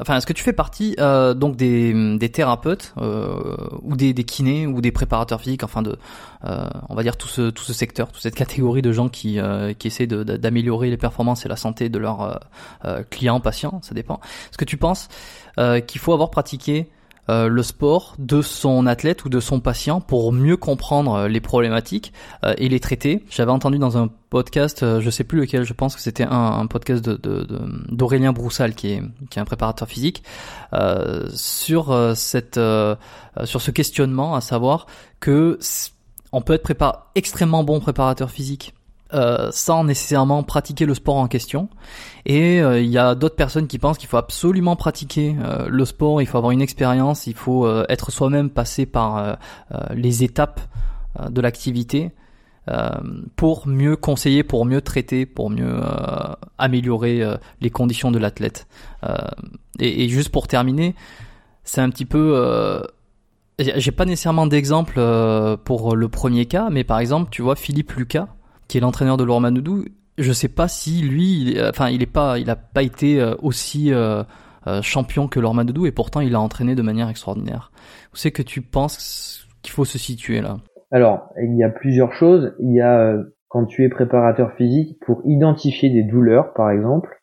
Enfin, est-ce que tu fais partie euh, donc des, des thérapeutes euh, ou des, des kinés ou des préparateurs physiques, enfin de, euh, on va dire tout ce tout ce secteur, toute cette catégorie de gens qui euh, qui essaient d'améliorer les performances et la santé de leurs clients, patients, ça dépend. Est-ce que tu penses qu'il faut avoir pratiqué euh, le sport de son athlète ou de son patient pour mieux comprendre euh, les problématiques euh, et les traiter. J'avais entendu dans un podcast, je sais plus lequel, je pense que c'était un, podcast de, d'Aurélien Broussal qui est, qui est un préparateur physique sur cette sur ce questionnement, à savoir que on peut être extrêmement bon préparateur physique euh, sans nécessairement pratiquer le sport en question. Et euh, il y a d'autres personnes qui pensent qu'il faut absolument pratiquer euh, le sport, il faut avoir une expérience, il faut être soi-même passé par les étapes de l'activité pour mieux conseiller, pour mieux traiter, pour mieux améliorer les conditions de l'athlète. Et, et, juste pour terminer, c'est un petit peu j'ai pas nécessairement d'exemple pour le premier cas, mais par exemple, tu vois Philippe Lucas, qui est l'entraîneur de Laurent Manoudou, je sais pas si lui, enfin, il est pas, il a pas été aussi champion que Laurent Manoudou, et pourtant il a entraîné de manière extraordinaire. Où c'est que tu penses qu'il faut se situer là? Alors, il y a plusieurs choses. Il y a euh, quand tu es préparateur physique pour identifier des douleurs, par exemple.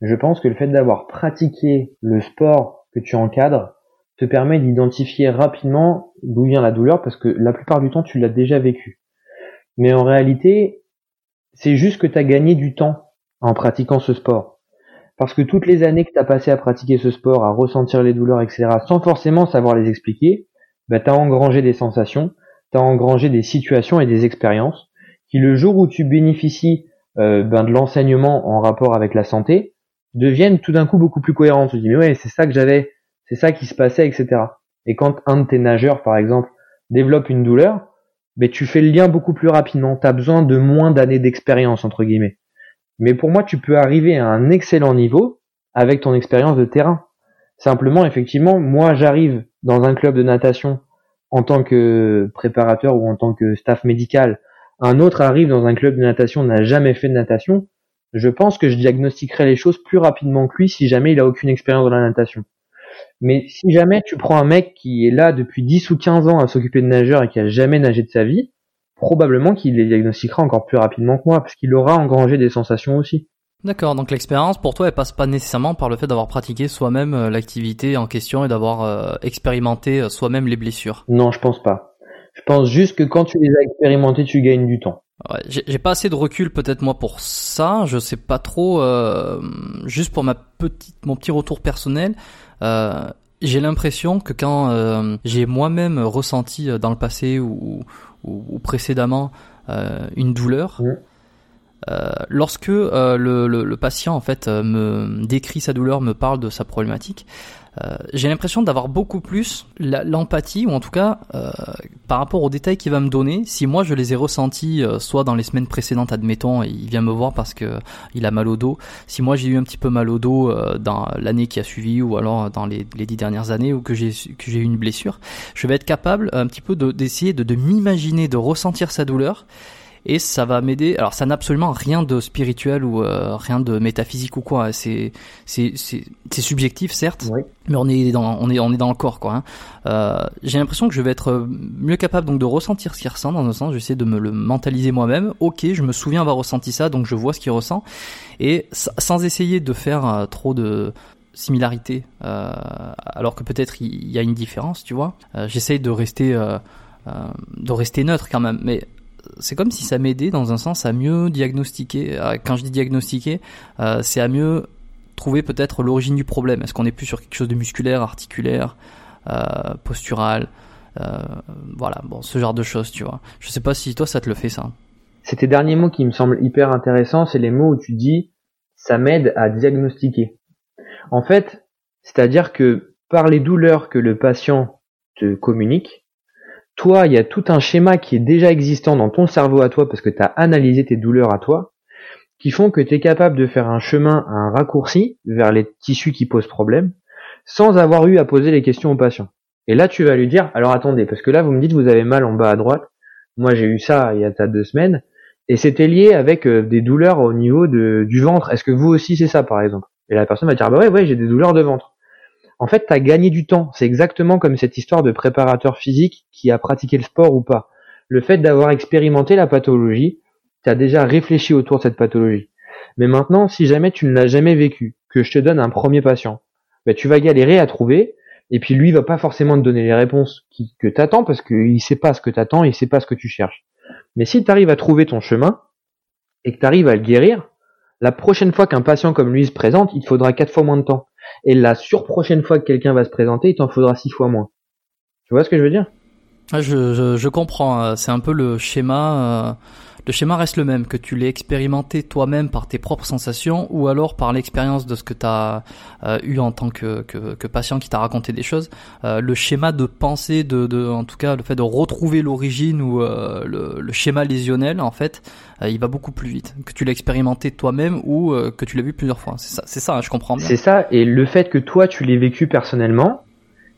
Je pense que le fait d'avoir pratiqué le sport que tu encadres te permet d'identifier rapidement d'où vient la douleur parce que la plupart du temps tu l'as déjà vécu. Mais en réalité, c'est juste que tu as gagné du temps en pratiquant ce sport. Parce que toutes les années que tu as passé à pratiquer ce sport, à ressentir les douleurs, etc., sans forcément savoir les expliquer, bah, tu engrangé des sensations, tu as engrangé des situations et des expériences qui, le jour où tu bénéficies euh, ben, de l'enseignement en rapport avec la santé, deviennent tout d'un coup beaucoup plus cohérentes. Tu te dis, mais ouais, c'est ça que j'avais, c'est ça qui se passait, etc. Et quand un de tes nageurs, par exemple, développe une douleur, ben, tu fais le lien beaucoup plus rapidement. Tu as besoin de moins d'années d'expérience, entre guillemets. Mais pour moi, tu peux arriver à un excellent niveau avec ton expérience de terrain. Simplement, effectivement, moi, j'arrive dans un club de natation en tant que préparateur ou en tant que staff médical, un autre arrive dans un club de natation, n'a jamais fait de natation, je pense que je diagnostiquerai les choses plus rapidement que lui si jamais il a aucune expérience dans la natation. Mais si jamais tu prends un mec qui est là depuis 10 ou 15 ans à s'occuper de nageur et qui a jamais nagé de sa vie, probablement qu'il les diagnostiquera encore plus rapidement que moi, parce qu'il aura engrangé des sensations aussi. D'accord, donc l'expérience pour toi elle passe pas nécessairement par le fait d'avoir pratiqué soi-même euh, l'activité en question et d'avoir euh, expérimenté euh, soi-même les blessures. Non, je pense pas. Je pense juste que quand tu les as expérimentées, tu gagnes du temps. Ouais, j'ai pas assez de recul peut-être moi pour ça, je sais pas trop. juste pour ma petite, mon petit retour personnel, j'ai l'impression que quand j'ai moi-même ressenti dans le passé ou, ou, précédemment une douleur. Mmh. Euh, lorsque euh, le, le, le, patient en fait euh, me décrit sa douleur, me parle de sa problématique, j'ai l'impression d'avoir beaucoup plus l'empathie ou en tout cas par rapport aux détails qu'il va me donner. Si moi je les ai ressentis soit dans les semaines précédentes, admettons, et il vient me voir parce que il a mal au dos. Si moi j'ai eu un petit peu mal au dos dans l'année qui a suivi ou alors dans les, dix dernières années ou que j'ai que j'ai eu une blessure, je vais être capable un petit peu d'essayer de, de m'imaginer, de ressentir sa douleur et ça va m'aider. Alors ça n'a absolument rien de spirituel ou euh, rien de métaphysique ou quoi. C'est c'est c'est subjectif certes, mais on est dans on est on est dans le corps quoi. Hein. Euh, J'ai l'impression que je vais être mieux capable donc de ressentir ce qu'il ressent dans un sens. J'essaie de me le mentaliser moi-même. Ok, je me souviens avoir ressenti ça, donc je vois ce qu'il ressent et sans essayer de faire euh, trop de similarité, euh, alors que peut-être il y a une différence, tu vois. Euh, J'essaie de rester de rester neutre quand même, mais c'est comme si ça m'aidait dans un sens à mieux diagnostiquer. Euh, quand je dis diagnostiquer, euh, c'est à mieux trouver peut-être l'origine du problème. Est-ce qu'on est plus sur quelque chose de musculaire, articulaire, euh, postural, voilà, bon, ce genre de choses, tu vois. Je sais pas si toi ça te le fait ça. C'est tes derniers mots qui me semblent hyper intéressants, c'est les mots où tu dis ça m'aide à diagnostiquer. En fait, c'est-à-dire que par les douleurs que le patient te communique, toi, il y a tout un schéma qui est déjà existant dans ton cerveau à toi parce que tu as analysé tes douleurs à toi, qui font que tu es capable de faire un chemin, un raccourci vers les tissus qui posent problème, sans avoir eu à poser les questions au patient. Et là, tu vas lui dire, alors attendez, parce que là, vous me dites, vous avez mal en bas à droite. Moi, j'ai eu ça il y a deux semaines, et c'était lié avec euh, des douleurs au niveau du ventre. Est-ce que vous aussi c'est ça, par exemple? Et la personne va dire, bah ouais, ouais, j'ai des douleurs de ventre en fait, tu as gagné du temps. C'est exactement comme cette histoire de préparateur physique qui a pratiqué le sport ou pas. Le fait d'avoir expérimenté la pathologie, tu as déjà réfléchi autour de cette pathologie. Mais maintenant, si jamais tu ne l'as jamais vécu, que je te donne un premier patient, ben, tu vas galérer à trouver, et puis lui va pas forcément te donner les réponses que t'attends parce qu'il sait pas ce que t'attends, il sait pas ce que tu cherches. Mais si tu arrives à trouver ton chemin, et que tu arrives à le guérir, la prochaine fois qu'un patient comme lui se présente, il te faudra quatre fois moins de temps. Et la surprochaine fois que quelqu'un va se présenter, il t'en faudra six fois moins. Tu vois ce que je veux dire? Je, je, je comprends. C'est un peu le schéma le schéma reste le même, que tu l'aies expérimenté toi-même par tes propres sensations ou alors par l'expérience de ce que tu as euh, eu en tant que, que, patient qui t'a raconté des choses. Euh, le schéma de pensée, de, de, en tout cas le fait de retrouver l'origine ou euh, le, schéma lésionnel, en fait, il va beaucoup plus vite. Que tu l'aies expérimenté toi-même ou que tu l'as vu plusieurs fois. C'est ça, c'est ça hein, je comprends bien. C'est ça, et le fait que toi tu l'aies vécu personnellement,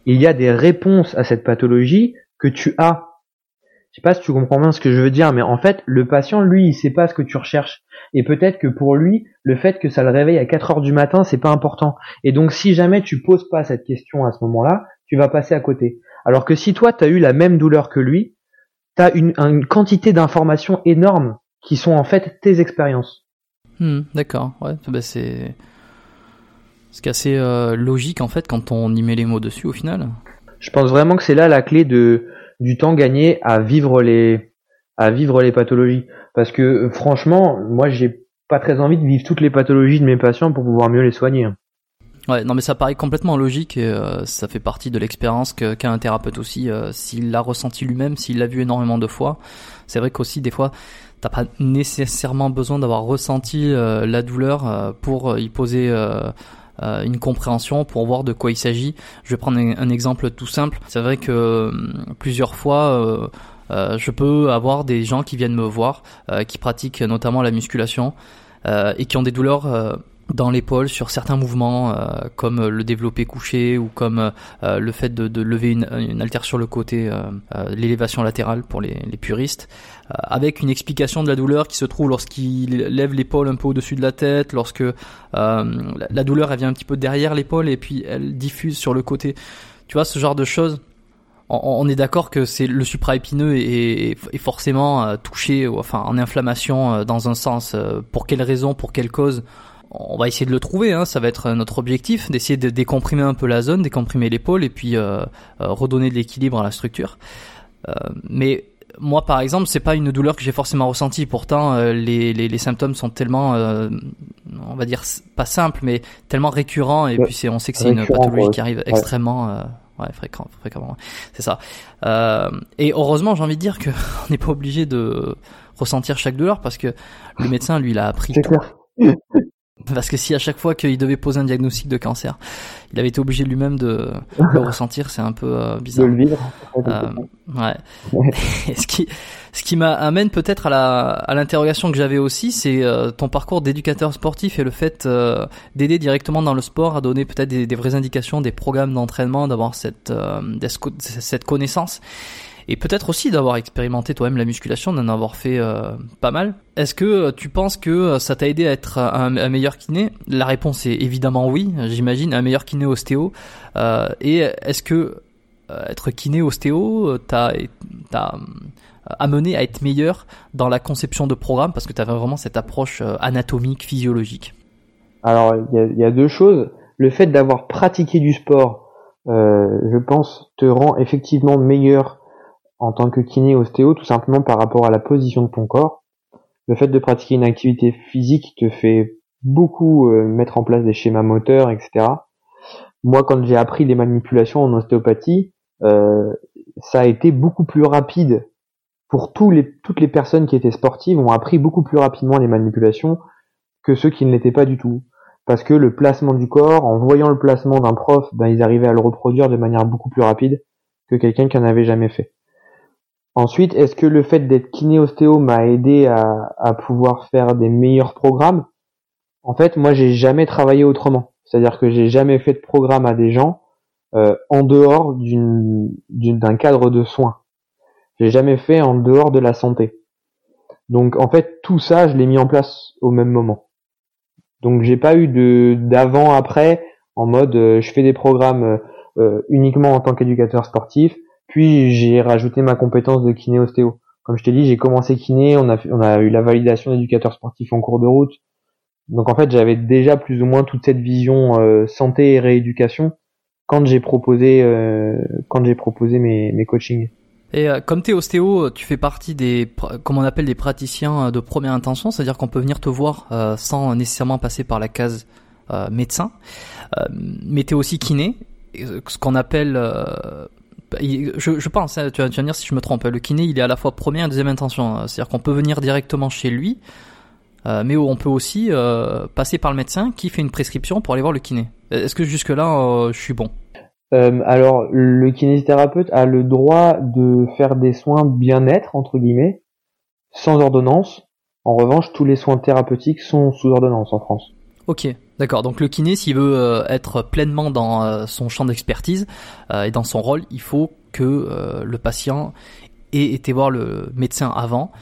il y a des réponses à cette pathologie que tu as je sais pas si tu comprends bien ce que je veux dire, mais en fait, le patient, lui, il sait pas ce que tu recherches. Et peut-être que pour lui, le fait que ça le réveille à 4 heures du matin, c'est pas important. Et donc, si jamais tu poses pas cette question à ce moment-là, tu vas passer à côté. Alors que si toi, tu as eu la même douleur que lui, tu as une, quantité d'informations énormes qui sont en fait tes expériences. Hmm, d'accord, ouais, bah c'est ce qui est assez euh, logique en fait quand on y met les mots dessus au final. Je pense vraiment que c'est là la clé de du temps gagné à vivre les à vivre les pathologies parce que franchement moi j'ai pas très envie de vivre toutes les pathologies de mes patients pour pouvoir mieux les soigner. Ouais, non mais ça paraît complètement logique et euh, ça fait partie de l'expérience qu'a un thérapeute aussi euh, s'il l'a ressenti lui-même, s'il l'a vu énormément de fois. C'est vrai qu'aussi des fois t'as pas nécessairement besoin d'avoir ressenti euh, la douleur pour y poser euh, une compréhension pour voir de quoi il s'agit. Je vais prendre un, exemple tout simple. C'est vrai que hum, plusieurs fois, euh, euh, je peux avoir des gens qui viennent me voir, qui pratiquent notamment la musculation et qui ont des douleurs dans l'épaule sur certains mouvements comme le développé couché ou comme le fait de, lever une, haltère sur le côté, l'élévation latérale pour les puristes. Euh, avec une explication de la douleur qui se trouve lorsqu'il lève l'épaule un peu au-dessus de la tête, lorsque euh, la douleur elle vient un petit peu derrière l'épaule et puis elle diffuse sur le côté. Tu vois ce genre de choses. On, est d'accord que c'est le supraépineux est, forcément euh, touché, enfin en inflammation dans un sens. Pour quelle raison, pour quelle cause on va essayer de le trouver, hein, ça va être notre objectif, d'essayer de décomprimer un peu la zone, décomprimer l'épaule et puis redonner de l'équilibre à la structure. mais moi, par exemple, c'est pas une douleur que j'ai forcément ressentie. Pourtant, euh, les, les, les, symptômes sont tellement, euh, on va dire, pas simples, mais tellement récurrents. Et puis, c'est, on sait que c'est une pathologie qui arrive extrêmement, euh, ouais, fréquent, fréquemment. C'est ça. et heureusement, j'ai envie de dire que (laughs) on n'est pas obligé de ressentir chaque douleur parce que le médecin, lui, il a appris. Parce que si à chaque fois qu'il devait poser un diagnostic de cancer, il avait été obligé lui-même de le (laughs) ressentir, c'est un peu euh, bizarre. De le vivre. Euh, ouais. (laughs) ce qui, ce qui m'amène peut-être à la à l'interrogation que j'avais aussi, c'est euh, ton parcours d'éducateur sportif et le fait d'aider directement dans le sport à donner peut-être des, des, vraies indications, des programmes d'entraînement, d'avoir cette cette connaissance et peut-être aussi d'avoir expérimenté toi-même la musculation, d'en avoir fait euh, pas mal. Est-ce que euh, tu penses que euh, ça t'a aidé à être un, meilleur kiné? La réponse est évidemment oui, j'imagine, un meilleur kiné ostéo. et est-ce que être kiné ostéo t'a amené à être meilleur dans la conception de programme? Parce que tu avais vraiment cette approche anatomique, physiologique Alors il y a, deux choses. Le fait d'avoir pratiqué du sport, je pense, te rend effectivement meilleur en tant que kiné ostéo, tout simplement par rapport à la position de ton corps. Le fait de pratiquer une activité physique te fait beaucoup euh, mettre en place des schémas moteurs, etc. Moi, quand j'ai appris les manipulations en ostéopathie, euh, ça a été beaucoup plus rapide pour toutes les personnes qui étaient sportives ont appris beaucoup plus rapidement les manipulations que ceux qui ne l'étaient pas du tout. Parce que le placement du corps, en voyant le placement d'un prof, ben, ils arrivaient à le reproduire de manière beaucoup plus rapide que quelqu'un qui en avait jamais fait. Ensuite, est-ce que le fait d'être kiné-ostéo m'a aidé à, pouvoir faire des meilleurs programmes? En fait, moi, j'ai jamais travaillé autrement. C'est-à-dire que j'ai jamais fait de programme à des gens euh, en dehors d'un cadre de soins. J'ai jamais fait en dehors de la santé. Donc, en fait, tout ça, je l'ai mis en place au même moment. Donc, j'ai pas eu de d'avant après en mode euh, je fais des programmes euh, uniquement en tant qu'éducateur sportif puis j'ai rajouté ma compétence de kiné ostéo. Comme je t'ai dit, j'ai commencé kiné, on a, eu la validation d'éducateur sportif en cours de route. Donc en fait, j'avais déjà plus ou moins toute cette vision euh, santé et rééducation quand j'ai proposé euh, mes, coachings. Et euh, comme tu es ostéo, tu fais partie des comme on appelle des praticiens de première intention, c'est-à-dire qu'on peut venir te voir sans nécessairement passer par la case médecin. mais tu es aussi kiné, ce qu'on appelle je, je pense, hein, tu, vas, tu vas me dire si je me trompe, le kiné il est à la fois première et deuxième intention. Euh, c'est-à-dire qu'on peut venir directement chez lui, euh, mais on peut aussi euh, passer par le médecin qui fait une prescription pour aller voir le kiné. Est-ce que jusque-là je suis bon? Alors le kinésithérapeute a le droit de faire des soins bien-être, entre guillemets, sans ordonnance. En revanche, tous les soins thérapeutiques sont sous ordonnance en France. Ok, d'accord. Donc le kiné, s'il veut euh, être pleinement dans euh, son champ d'expertise euh, et dans son rôle, il faut que le patient ait été voir le médecin avant,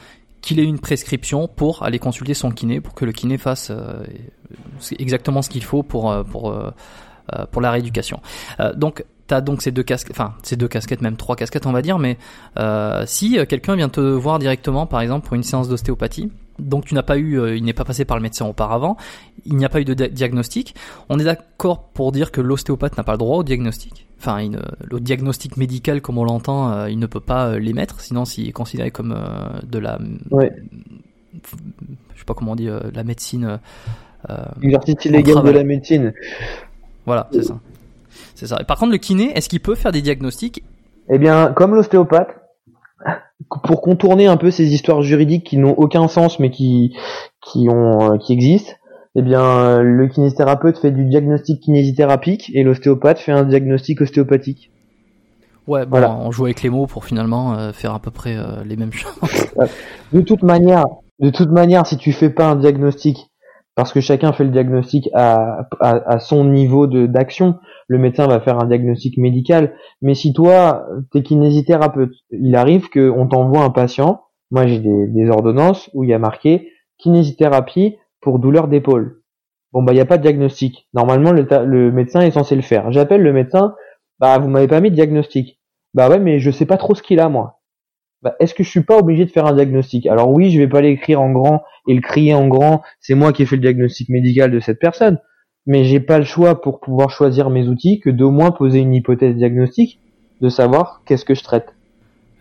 qu'il ait une prescription pour aller consulter son kiné, pour que le kiné fasse exactement ce qu'il faut pour pour pour la rééducation. donc t'as donc ces deux casquettes, enfin ces deux casquettes, même trois casquettes on va dire, mais si quelqu'un vient te voir directement, par exemple pour une séance d'ostéopathie, donc tu n'as pas eu, euh, il n'est pas passé par le médecin auparavant, il n'y a pas eu de diagnostic. On est d'accord pour dire que l'ostéopathe n'a pas le droit au diagnostic. Enfin, le diagnostic médical, comme on l'entend, euh, il ne peut pas euh, l'émettre, sinon s'il est considéré comme de la, ouais. je sais pas comment on dit, la médecine. Exercice illégal de la médecine. Voilà, c'est ça. C'est ça. par contre, le kiné, est-ce qu'il peut faire des diagnostics? Eh bien, comme l'ostéopathe, pour contourner un peu ces histoires juridiques qui n'ont aucun sens mais qui qui ont euh, qui existent, eh bien le kinésithérapeute fait du diagnostic kinésithérapique et l'ostéopathe fait un diagnostic ostéopathique. Ouais, bon, voilà. on joue avec les mots pour finalement euh, faire à peu près euh, les mêmes choses. (laughs) de toute manière, de toute manière, si tu fais pas un diagnostic, parce que chacun fait le diagnostic à, à, à son niveau de d'action, le médecin va faire un diagnostic médical. Mais si toi, t'es kinésithérapeute, il arrive qu'on t'envoie un patient, moi j'ai des, ordonnances où il y a marqué kinésithérapie pour douleur d'épaule. Bon bah il n'y a pas de diagnostic. Normalement le, médecin est censé le faire. J'appelle le médecin, bah vous m'avez pas mis de diagnostic. Bah ouais mais je sais pas trop ce qu'il a moi. Bah, est-ce que je suis pas obligé de faire un diagnostic? Alors oui, je vais pas l'écrire en grand et le crier en grand, c'est moi qui ai fait le diagnostic médical de cette personne mais j'ai pas le choix pour pouvoir choisir mes outils que d'au moins poser une hypothèse diagnostique, de savoir qu'est-ce que je traite.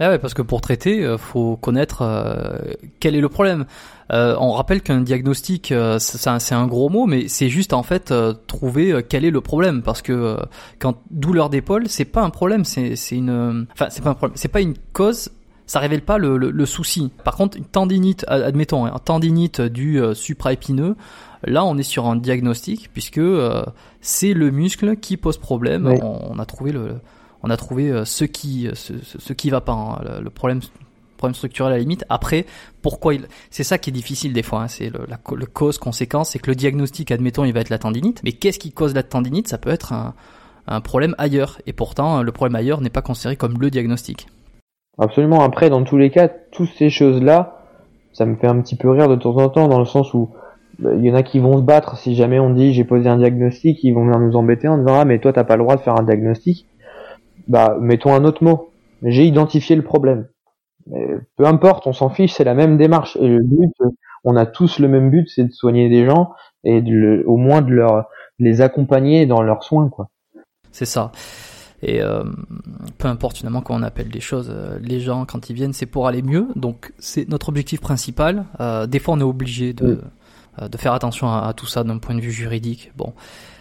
Ah ouais, parce que pour traiter, euh, faut connaître euh, quel est le problème. Euh, on rappelle qu'un diagnostic, c'est un, gros mot, mais c'est juste en fait trouver quel est le problème, parce que quand douleur d'épaule, c'est pas un problème, c'est une, enfin c'est pas un problème, c'est pas une cause ça révèle pas le, le, souci. Par contre, une tendinite, admettons, hein, un tendinite du supraépineux, Là, on est sur un diagnostic puisque euh, c'est le muscle qui pose problème. On, a trouvé le, on a trouvé euh, ce qui, ce, ce qui va pas. Hein. Le, problème, problème structurel à la limite. Après, pourquoi il, c'est ça qui est difficile des fois. Hein. C'est le, la le cause conséquence, c'est que le diagnostic, admettons, il va être la tendinite. Mais qu'est-ce qui cause la tendinite? Ça peut être un, un problème ailleurs. Et pourtant, le problème ailleurs n'est pas considéré comme le diagnostic. Absolument. Après, dans tous les cas, toutes ces choses-là, ça me fait un petit peu rire de temps en temps, dans le sens où bah, il y en a qui vont se battre si jamais on dit j'ai posé un diagnostic, ils vont venir nous embêter en disant ah mais toi t'as pas le droit de faire un diagnostic. Bah mettons un autre mot. J'ai identifié le problème. peu importe, on s'en fiche, c'est la même démarche. Et le but, on a tous le même but, c'est de soigner des gens et au moins de leur les accompagner dans leurs soins quoi. C'est ça. Et euh, peu importe finalement comment on appelle les choses, euh, les gens quand ils viennent c'est pour aller mieux. Donc c'est notre objectif principal. Euh, des fois on est obligé de, euh, de faire attention à, tout ça d'un point de vue juridique. Bon,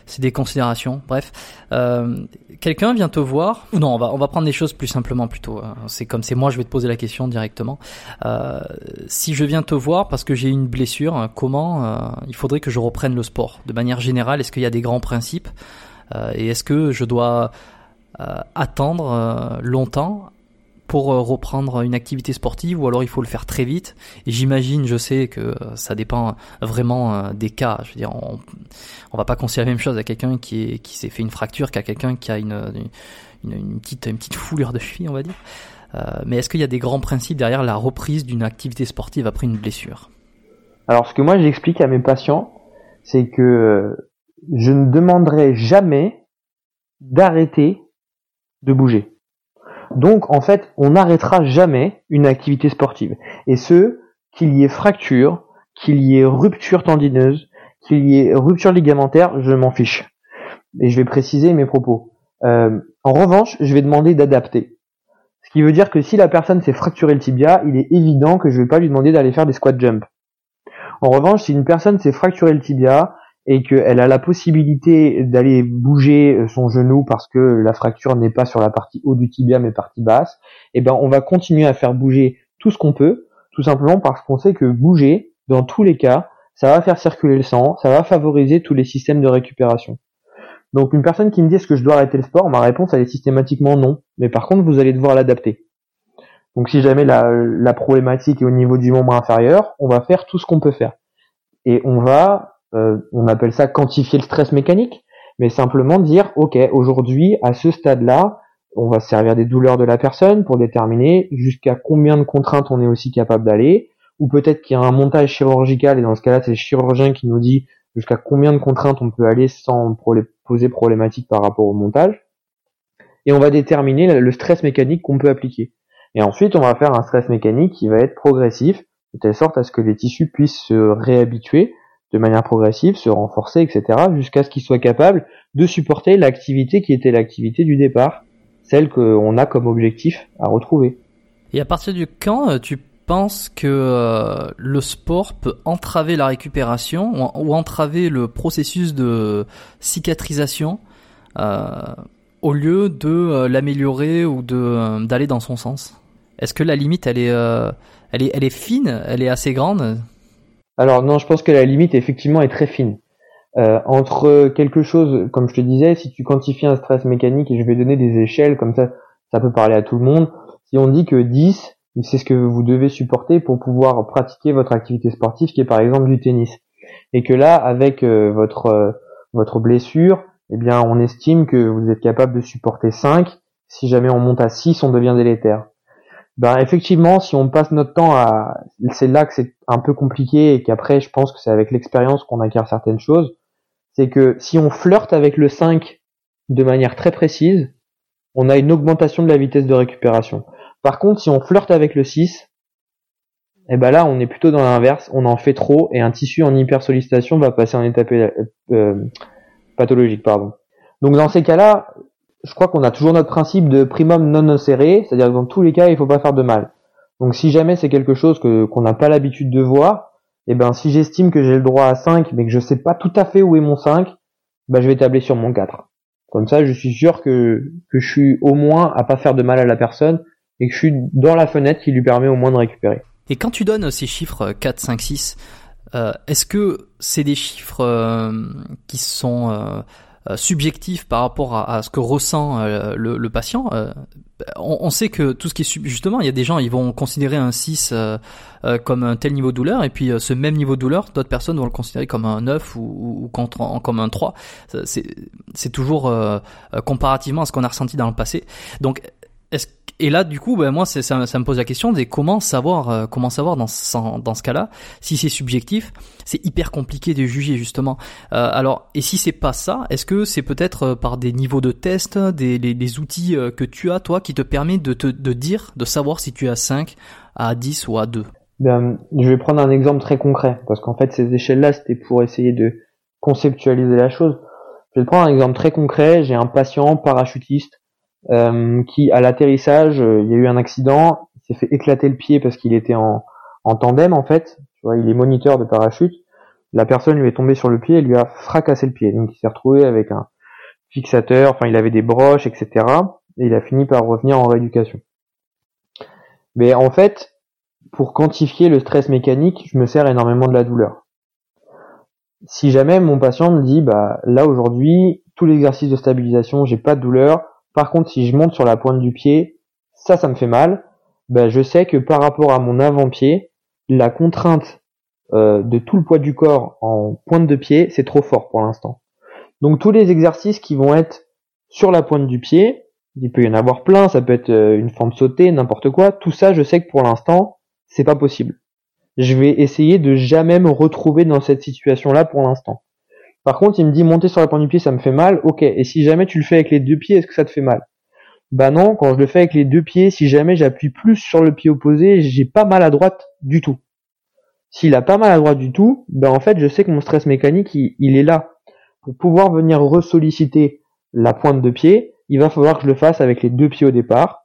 c'est des considérations. Bref, euh, quelqu'un vient te voir non On va on va prendre les choses plus simplement plutôt. Hein. C'est comme c'est moi, je vais te poser la question directement. Euh, si je viens te voir parce que j'ai une blessure, hein, comment euh, il faudrait que je reprenne le sport De manière générale, est-ce qu'il y a des grands principes euh, et est-ce que je dois attendre longtemps pour euh, reprendre une activité sportive ou alors il faut le faire très vite. Et j'imagine, je sais que euh, ça dépend vraiment euh, des cas. Je veux dire, on, on va pas considérer la même chose à quelqu'un qui qui s'est fait une fracture qu'à quelqu'un qui a une, une, une, petite, une petite foulure de cheville, on va dire. mais est-ce qu'il y a des grands principes derrière la reprise d'une activité sportive après une blessure? Alors, ce que moi j'explique à mes patients, c'est que je ne demanderai jamais d'arrêter de bouger. Donc en fait, on n'arrêtera jamais une activité sportive. Et ce, qu'il y ait fracture, qu'il y ait rupture tendineuse, qu'il y ait rupture ligamentaire, je m'en fiche. Et je vais préciser mes propos. Euh, en revanche, je vais demander d'adapter. Ce qui veut dire que si la personne s'est fracturé le tibia, il est évident que je ne vais pas lui demander d'aller faire des squat jump. En revanche, si une personne s'est fracturé le tibia et qu'elle a la possibilité d'aller bouger son genou parce que la fracture n'est pas sur la partie haut du tibia mais partie basse, eh ben on va continuer à faire bouger tout ce qu'on peut, tout simplement parce qu'on sait que bouger, dans tous les cas, ça va faire circuler le sang, ça va favoriser tous les systèmes de récupération. Donc une personne qui me dit est-ce que je dois arrêter le sport, ma réponse elle est systématiquement non. Mais par contre vous allez devoir l'adapter. Donc si jamais la, problématique est au niveau du membre inférieur, on va faire tout ce qu'on peut faire. Et on va euh, on appelle ça quantifier le stress mécanique, mais simplement dire, ok, aujourd'hui, à ce stade-là, on va se servir des douleurs de la personne pour déterminer jusqu'à combien de contraintes on est aussi capable d'aller, ou peut-être qu'il y a un montage chirurgical, et dans ce cas-là, c'est le chirurgien qui nous dit jusqu'à combien de contraintes on peut aller sans poser problématique par rapport au montage, et on va déterminer le stress mécanique qu'on peut appliquer. Et ensuite, on va faire un stress mécanique qui va être progressif, de telle sorte à ce que les tissus puissent se réhabituer de manière progressive, se renforcer, etc., jusqu'à ce qu'il soit capable de supporter l'activité qui était l'activité du départ, celle qu'on a comme objectif à retrouver. Et à partir du quand euh, tu penses que euh, le sport peut entraver la récupération ou, entraver le processus de cicatrisation euh, au lieu de l'améliorer ou d'aller dans son sens? Est-ce que la limite elle est, elle est elle est fine, elle est assez grande? Alors non, je pense que la limite effectivement est très fine. Euh, entre quelque chose, comme je te disais, si tu quantifies un stress mécanique, et je vais donner des échelles, comme ça, ça peut parler à tout le monde. Si on dit que 10, c'est ce que vous devez supporter pour pouvoir pratiquer votre activité sportive, qui est par exemple du tennis. Et que là, avec euh, votre euh, votre blessure, eh bien, on estime que vous êtes capable de supporter 5. Si jamais on monte à 6, on devient délétère. Ben effectivement, si on passe notre temps à, c'est là que c'est un peu compliqué et qu'après, je pense que c'est avec l'expérience qu'on acquiert certaines choses. C'est que si on flirte avec le 5 de manière très précise, on a une augmentation de la vitesse de récupération. Par contre, si on flirte avec le 6, eh ben là, on est plutôt dans l'inverse, on en fait trop et un tissu en hypersollicitation va passer en étape euh, pathologique, pardon. Donc dans ces cas-là, je crois qu'on a toujours notre principe de primum non nocere, c'est-à-dire que dans tous les cas, il faut pas faire de mal. Donc si jamais c'est quelque chose que qu'on n'a pas l'habitude de voir, et eh ben si j'estime que j'ai le droit à 5 mais que je sais pas tout à fait où est mon 5, ben je vais tabler sur mon 4. Comme ça, je suis sûr que que je suis au moins à pas faire de mal à la personne et que je suis dans la fenêtre qui lui permet au moins de récupérer. Et quand tu donnes ces chiffres 4, 5, 6, est-ce que c'est des chiffres euh, qui sont euh, subjectif par rapport à, ce que ressent euh, le, patient. Euh, on, sait que tout ce qui est justement, il y a des gens, ils vont considérer un 6 comme un tel niveau de douleur, et puis ce même niveau de douleur, d'autres personnes vont le considérer comme un 9 ou, comme un 3. C'est toujours comparativement à ce qu'on a ressenti dans le passé. Donc, et là, du coup, ben, moi, ça, ça, me pose la question de comment savoir, euh, comment savoir dans ce, dans ce cas-là, si c'est subjectif, c'est hyper compliqué de juger justement. Euh, alors, et si c'est pas ça, est-ce que c'est peut-être euh, par des niveaux de test, des outils que tu as toi, qui te permettent de te de dire, de savoir si tu es à 5, à 10 ou à 2 ben, Je vais prendre un exemple très concret, parce qu'en fait, ces échelles-là, c'était pour essayer de conceptualiser la chose. Je vais prendre un exemple très concret. J'ai un patient parachutiste euh, qui à l'atterrissage, euh, il y a eu un accident, il s'est fait éclater le pied parce qu'il était en, en tandem en fait, tu vois, il est moniteur de parachute. La personne lui est tombée sur le pied et lui a fracassé le pied. Donc il s'est retrouvé avec un fixateur, enfin il avait des broches, etc. Et il a fini par revenir en rééducation. Mais en fait, pour quantifier le stress mécanique, je me sers énormément de la douleur. Si jamais mon patient me dit, bah là aujourd'hui, tout l'exercice de stabilisation, j'ai pas de douleur, par contre, si je monte sur la pointe du pied, ça, ça me fait mal. Ben, je sais que par rapport à mon avant-pied, la contrainte euh, de tout le poids du corps en pointe de pied, c'est trop fort pour l'instant. Donc tous les exercices qui vont être sur la pointe du pied, il peut y en avoir plein, ça peut être euh, une forme sautée, n'importe quoi. Tout ça, je sais que pour l'instant, c'est pas possible. Je vais essayer de jamais me retrouver dans cette situation-là pour l'instant. Par contre, il me dit monter sur la pointe du pied, ça me fait mal. Ok. Et si jamais tu le fais avec les deux pieds, est-ce que ça te fait mal? Bah non. Quand je le fais avec les deux pieds, si jamais j'appuie plus sur le pied opposé, j'ai pas mal à droite du tout. S'il a pas mal à droite du tout, ben en fait, je sais que mon stress mécanique, il, est là. Pour pouvoir venir ressolliciter la pointe de pied, il va falloir que je le fasse avec les deux pieds au départ,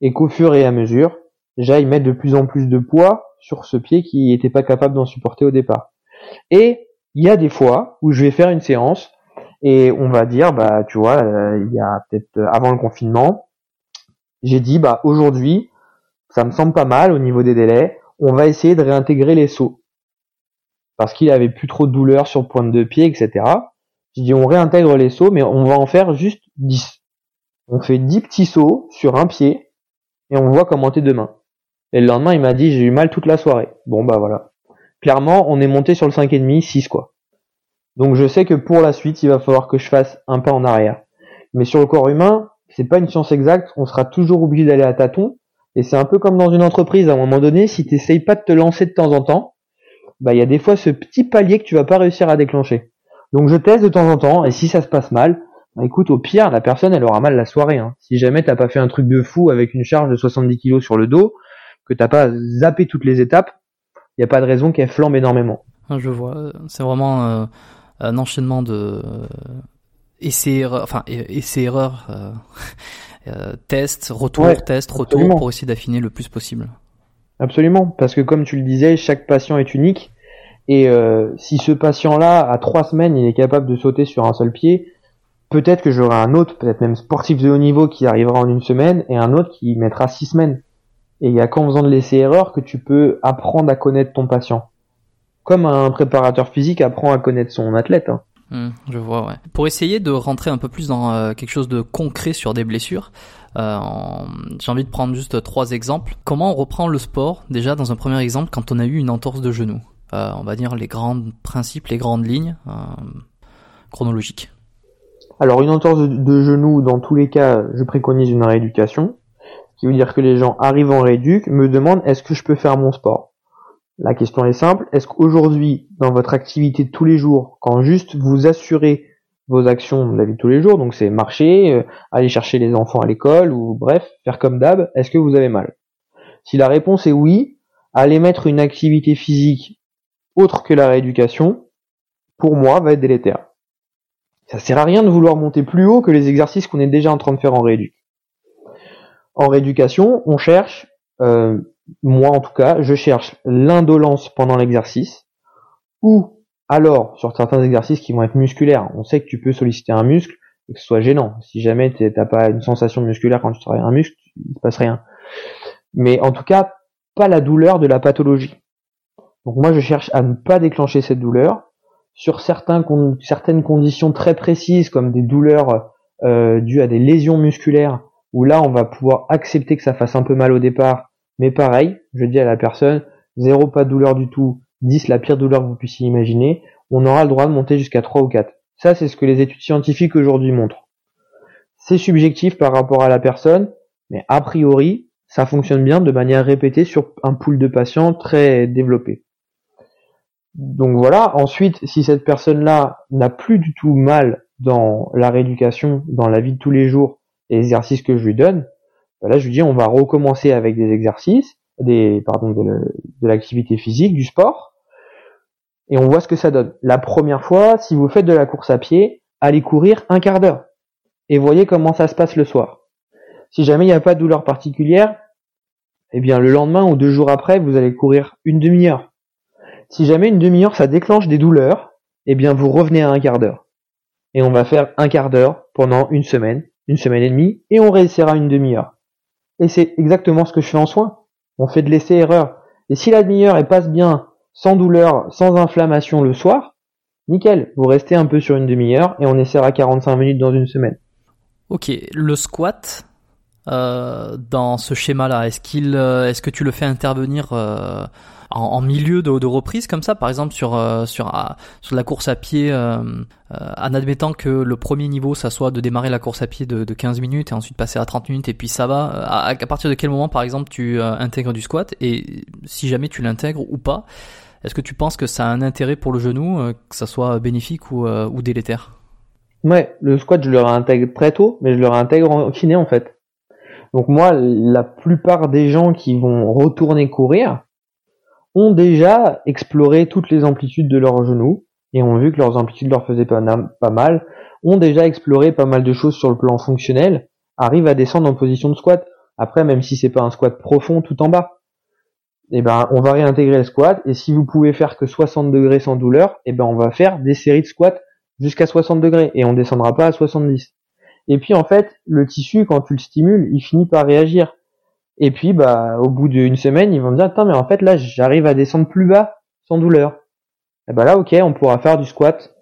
et qu'au fur et à mesure, j'aille mettre de plus en plus de poids sur ce pied qui n'était pas capable d'en supporter au départ. Et il y a des fois où je vais faire une séance et on va dire, bah, tu vois, euh, il y a peut-être euh, avant le confinement, j'ai dit, bah, aujourd'hui, ça me semble pas mal au niveau des délais, on va essayer de réintégrer les sauts. Parce qu'il avait plus trop de douleur sur pointe de pied, etc. J'ai dit, on réintègre les sauts, mais on va en faire juste 10. On fait 10 petits sauts sur un pied, et on voit comment t'es demain. Et le lendemain, il m'a dit, j'ai eu mal toute la soirée. Bon, bah voilà. Clairement, on est monté sur le 5,5, 6 quoi. Donc je sais que pour la suite, il va falloir que je fasse un pas en arrière. Mais sur le corps humain, c'est pas une science exacte, on sera toujours obligé d'aller à tâtons. Et c'est un peu comme dans une entreprise, à un moment donné, si tu pas de te lancer de temps en temps, bah il y a des fois ce petit palier que tu vas pas réussir à déclencher. Donc je teste de temps en temps, et si ça se passe mal, bah écoute, au pire, la personne elle aura mal la soirée. Hein. Si jamais t'as pas fait un truc de fou avec une charge de 70 kg sur le dos, que t'as pas zappé toutes les étapes, il n'y a pas de raison qu'elle flambe énormément. Ah, je vois, c'est vraiment euh, un enchaînement de essais erreurs, enfin essais erreurs, euh, (laughs) euh, test, retour, test, retour pour essayer d'affiner le plus possible. Absolument, parce que comme tu le disais, chaque patient est unique et euh, si ce patient-là à trois semaines il est capable de sauter sur un seul pied, peut-être que j'aurai un autre, peut-être même sportif de haut niveau qui arrivera en une semaine et un autre qui mettra six semaines. Et il y a qu'en faisant de l'essai erreur que tu peux apprendre à connaître ton patient comme un préparateur physique apprend à connaître son athlète. Hein. Hmm, je vois, ouais. Pour essayer de rentrer un peu plus dans euh, quelque chose de concret sur des blessures, euh, j'ai envie de prendre juste trois exemples. Comment on reprend le sport déjà dans un premier exemple quand on a eu une entorse de genou? Euh, On va dire les grands principes, les grandes lignes chronologiques. Alors une entorse de, de genou, dans tous les cas, je préconise une rééducation, qui veut dire que les gens arrivent en rééduc, me demandent est-ce que je peux faire mon sport? La question est simple. Est-ce qu'aujourd'hui, dans votre activité de tous les jours, quand juste vous assurez vos actions de la vie de tous les jours, donc c'est marcher, euh, aller chercher les enfants à l'école, ou bref, faire comme d'hab, est-ce que vous avez mal? Si la réponse est oui, aller mettre une activité physique autre que la rééducation, pour moi, va être délétère. Ça sert à rien de vouloir monter plus haut que les exercices qu'on est déjà en train de faire en rééduc. En rééducation, on cherche euh, moi en tout cas, je cherche l'indolence pendant l'exercice, ou alors sur certains exercices qui vont être musculaires, on sait que tu peux solliciter un muscle et que ce soit gênant. Si jamais tu n'as pas une sensation musculaire quand tu travailles un muscle, il se passe rien. Mais en tout cas, pas la douleur de la pathologie. Donc moi je cherche à ne pas déclencher cette douleur sur certains, certaines conditions très précises comme des douleurs euh, dues à des lésions musculaires où là on va pouvoir accepter que ça fasse un peu mal au départ mais pareil, je dis à la personne, zéro pas de douleur du tout, 10 la pire douleur que vous puissiez imaginer, on aura le droit de monter jusqu'à 3 ou 4. Ça, c'est ce que les études scientifiques aujourd'hui montrent. C'est subjectif par rapport à la personne, mais a priori, ça fonctionne bien de manière répétée sur un pool de patients très développé. Donc voilà, ensuite, si cette personne-là n'a plus du tout mal dans la rééducation, dans la vie de tous les jours, exercices que je lui donne, bah là je lui dis on va recommencer avec des exercices, des pardon de, l'activité physique, du sport, et on voit ce que ça donne. La première fois, si vous faites de la course à pied, allez courir un quart d'heure et voyez comment ça se passe le soir. Si jamais il n'y a pas de douleur particulière, eh bien le lendemain ou deux jours après, vous allez courir une demi-heure. Si jamais une demi-heure ça déclenche des douleurs, eh bien vous revenez à un quart d'heure. Et on va faire un quart d'heure pendant une semaine, une semaine et demie, et on réessayera une demi-heure. Et c'est exactement ce que je fais en soins. On fait de l'essai-erreur. Et si la demi-heure elle passe bien, sans douleur, sans inflammation le soir, nickel. Vous restez un peu sur une demi-heure et on essaiera 45 minutes dans une semaine. Ok, le squat, euh, dans ce schéma-là, est-ce qu'il, euh, est-ce que tu le fais intervenir euh, en, milieu de, reprise comme ça, par exemple sur euh, sur euh, sur la course à pied, euh, en admettant que le premier niveau ça soit de démarrer la course à pied de, de 15 minutes et ensuite passer à 30 minutes et puis ça va. À, à partir de quel moment, par exemple, tu intègres du squat et si jamais tu l'intègres ou pas, est-ce que tu penses que ça a un intérêt pour le genou, que ça soit bénéfique ou, ou délétère? Ouais, le squat je le réintègre très tôt, mais je le réintègre en kiné en fait. Donc moi, la plupart des gens qui vont retourner courir, ont déjà exploré toutes les amplitudes de leurs genoux et ont vu que leurs amplitudes leur faisaient pas, mal, ont déjà exploré pas mal de choses sur le plan fonctionnel, arrivent à descendre en position de squat. Après, même si c'est pas un squat profond tout en bas, eh ben, on va réintégrer le squat. Et si vous pouvez faire que 60 degrés sans douleur, eh ben, on va faire des séries de squats jusqu'à 60 degrés et on descendra pas à 70. Et puis, en fait, le tissu, quand tu le stimules, il finit par réagir. Et puis, bah, au bout d'une semaine, ils vont me dire, attends, mais en fait, là, j'arrive à descendre plus bas sans douleur. Et ben là, ok, on pourra faire du squat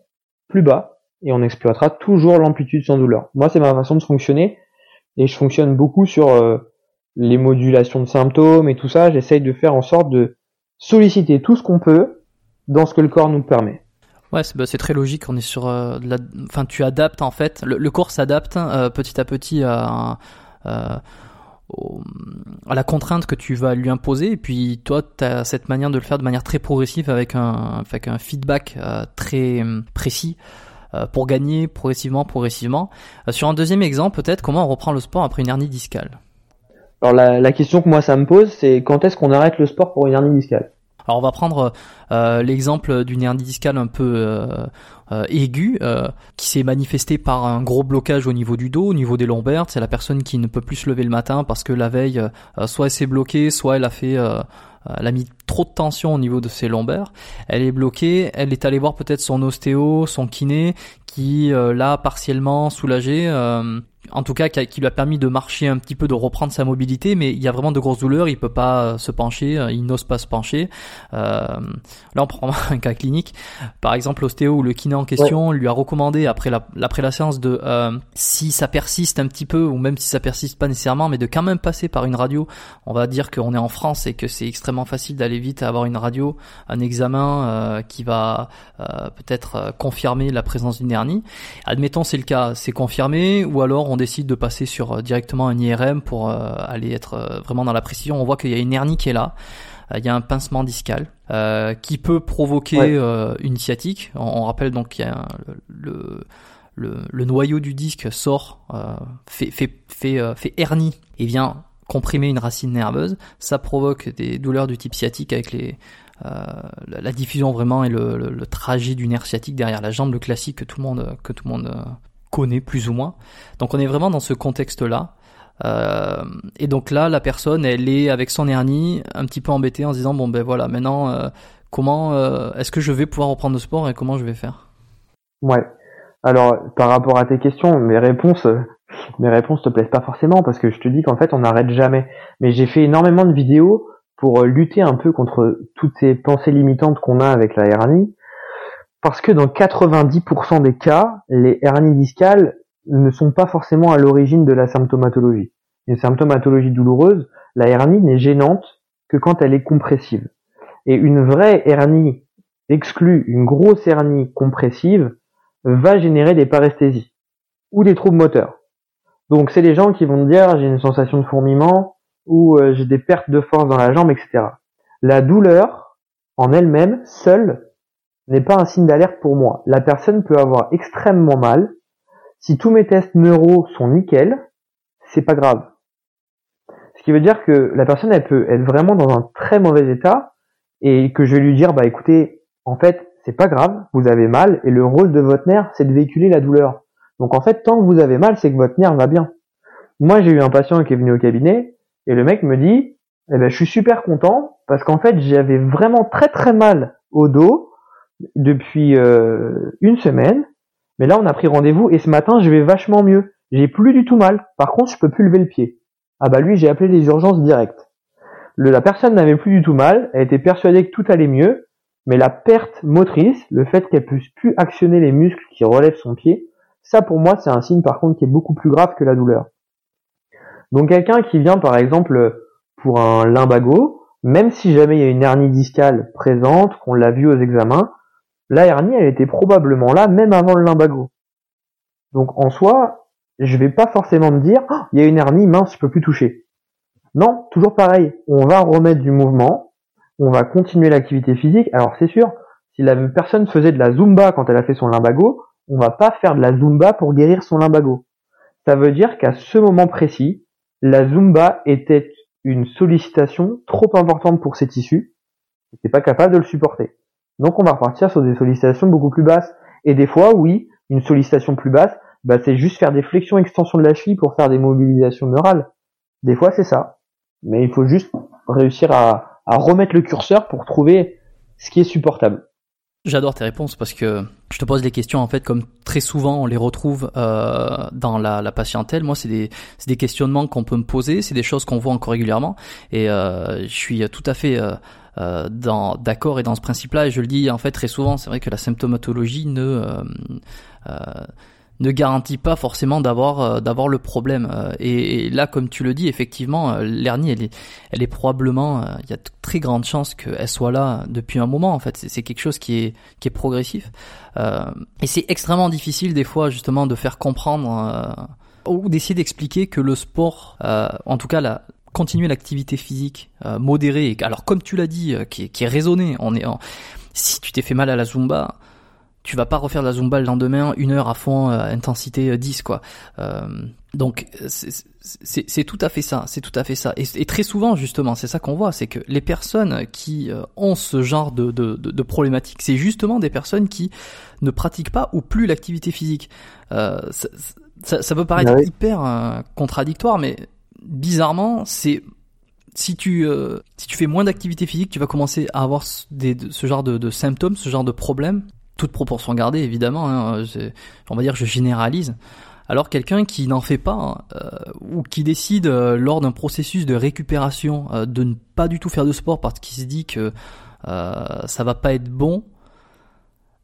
plus bas et on exploitera toujours l'amplitude sans douleur. Moi, c'est ma façon de fonctionner et je fonctionne beaucoup sur euh, les modulations de symptômes et tout ça. J'essaye de faire en sorte de solliciter tout ce qu'on peut dans ce que le corps nous permet. Ouais, c'est bah, très logique. On est sur, euh, la... enfin, tu adaptes en fait. Le, corps s'adapte euh, petit à petit à, à, la contrainte que tu vas lui imposer. Et puis toi, tu as cette manière de le faire de manière très progressive avec un, avec un feedback très précis euh, pour gagner progressivement, progressivement. Euh, sur un deuxième exemple, peut-être, comment on reprend le sport après une hernie discale? Alors la, question que moi ça me pose, c'est quand est-ce qu'on arrête le sport pour une hernie discale? Alors on va prendre euh, l'exemple d'une hernie discale un peu aiguë qui s'est manifestée par un gros blocage au niveau du dos, au niveau des lombaires. C'est la personne qui ne peut plus se lever le matin parce que la veille, soit elle s'est bloquée, soit elle a fait euh, elle a mis trop de tension au niveau de ses lombaires. Elle est bloquée. Elle est allée voir peut-être son ostéo, son kiné, qui euh, l'a partiellement soulagée. Euh, en tout cas qui, lui a permis de marcher un petit peu, de reprendre sa mobilité, mais il y a vraiment de grosses douleurs, il peut pas euh, se pencher, il n'ose pas se pencher. Là, on prend (laughs) un cas clinique. Par exemple, l'ostéo ou le kiné en question lui a recommandé après la, après la séance de, si ça persiste un petit peu, ou même si ça persiste pas nécessairement, mais de quand même passer par une radio. On va dire qu'on est en France et que c'est extrêmement facile d'aller vite à avoir une radio, un examen qui va peut-être confirmer la présence d'une hernie. Admettons c'est le cas, c'est confirmé, ou alors on décide de passer sur euh, directement un IRM pour euh, aller être euh, vraiment dans la précision, on voit qu'il y a une hernie qui est là. Il y a un pincement discal qui peut provoquer une sciatique. On, rappelle donc qu'il y a le, le, noyau du disque sort, fait, fait, fait, fait hernie et vient comprimer une racine nerveuse. Ça provoque des douleurs du type sciatique avec les, la, diffusion vraiment et le, le, trajet du nerf sciatique derrière la jambe, le classique que tout le monde, que tout le monde connaît plus ou moins. Donc on est vraiment dans ce contexte-là. Euh, et donc là, la personne, elle est avec son hernie, un petit peu embêtée en se disant bon ben voilà, maintenant euh, comment euh, est-ce que je vais pouvoir reprendre le sport et comment je vais faire? Ouais. Alors par rapport à tes questions, mes réponses, mes réponses te plaisent pas forcément parce que je te dis qu'en fait on n'arrête jamais. Mais j'ai fait énormément de vidéos pour lutter un peu contre toutes ces pensées limitantes qu'on a avec la hernie parce que dans 90% des cas, les hernies discales ne sont pas forcément à l'origine de la symptomatologie. Une symptomatologie douloureuse, la hernie n'est gênante que quand elle est compressive. Et une vraie hernie exclue, une grosse hernie compressive, va générer des paresthésies ou des troubles moteurs. Donc c'est les gens qui vont dire j'ai une sensation de fourmillement ou euh, j'ai des pertes de force dans la jambe, etc. La douleur en elle-même, seule, n'est pas un signe d'alerte pour moi. La personne peut avoir extrêmement mal. Si tous mes tests neuro sont nickel, c'est pas grave. Ce qui veut dire que la personne, elle peut être vraiment dans un très mauvais état et que je vais lui dire, bah écoutez, en fait, c'est pas grave, vous avez mal et le rôle de votre nerf, c'est de véhiculer la douleur. Donc en fait, tant que vous avez mal, c'est que votre nerf va bien. Moi, j'ai eu un patient qui est venu au cabinet et le mec me dit, eh ben, je suis super content parce qu'en fait, j'avais vraiment très très mal au dos depuis euh, une semaine, mais là on a pris rendez-vous et ce matin je vais vachement mieux. J'ai plus du tout mal. Par contre, je peux plus lever le pied. Ah bah lui, j'ai appelé les urgences directes. La personne n'avait plus du tout mal, elle était persuadée que tout allait mieux, mais la perte motrice, le fait qu'elle puisse plus actionner les muscles qui relèvent son pied, ça pour moi c'est un signe par contre qui est beaucoup plus grave que la douleur. Donc quelqu'un qui vient par exemple pour un limbago, même si jamais il y a une hernie discale présente, qu'on l'a vu aux examens, la hernie, elle était probablement là même avant le limbago. Donc en soi, je vais pas forcément me dire, oh, il y a une hernie, mince, je peux plus toucher. Non, toujours pareil. On va remettre du mouvement, on va continuer l'activité physique. Alors c'est sûr, si la personne faisait de la zumba quand elle a fait son limbago, on va pas faire de la zumba pour guérir son limbago. Ça veut dire qu'à ce moment précis, la zumba était une sollicitation trop importante pour ses tissus, n'était pas capable de le supporter. Donc on va repartir sur des sollicitations beaucoup plus basses. Et des fois, oui, une sollicitation plus basse, bah, c'est juste faire des flexions extensions de la cheville pour faire des mobilisations neurales. Des fois, c'est ça. Mais il faut juste réussir à remettre le curseur pour trouver ce qui est supportable. J'adore tes réponses parce que je te pose des questions en fait comme très souvent on les retrouve euh, dans la, la, patientèle. Moi, c'est des, des questionnements qu'on peut me poser, c'est des choses qu'on voit encore régulièrement et euh, je suis tout à fait euh, euh d'accord et dans ce principe-là et je le dis en fait très souvent. C'est vrai que la symptomatologie ne euh, euh, ne garantit pas forcément d'avoir euh, d'avoir le problème. Euh, et, là, comme tu le dis, effectivement, euh, l'hernie, elle est, elle est probablement, il y a de très grandes chances qu'elle soit là depuis un moment. En fait, c'est quelque chose qui est qui est progressif. et c'est extrêmement difficile des fois, justement, de faire comprendre ou d'essayer d'expliquer que le sport, en tout cas la continuer l'activité physique modérée, alors comme tu l'as dit, qui, qui est raisonnée, on est si tu t'es fait mal à la zumba, tu vas pas refaire de la zumba le lendemain, une heure à fond, euh, intensité 10 euh, quoi. Euh, donc c'est tout à fait ça, c'est tout à fait ça. Et, très souvent justement, c'est ça qu'on voit, c'est que les personnes qui ont ce genre de, de, de, problématiques, c'est justement des personnes qui ne pratiquent pas ou plus l'activité physique. ça, ça, ça, peut paraître ah hyper contradictoire, mais bizarrement, c'est si tu si tu fais moins d'activité physique, tu vas commencer à avoir des, ce genre de, de, symptômes, ce genre de problèmes toute proportion gardée évidemment, hein, on va dire que je généralise. Alors quelqu'un qui n'en fait pas euh, ou qui décide euh, lors d'un processus de récupération euh, de ne pas du tout faire de sport parce qu'il se dit que ça va pas être bon,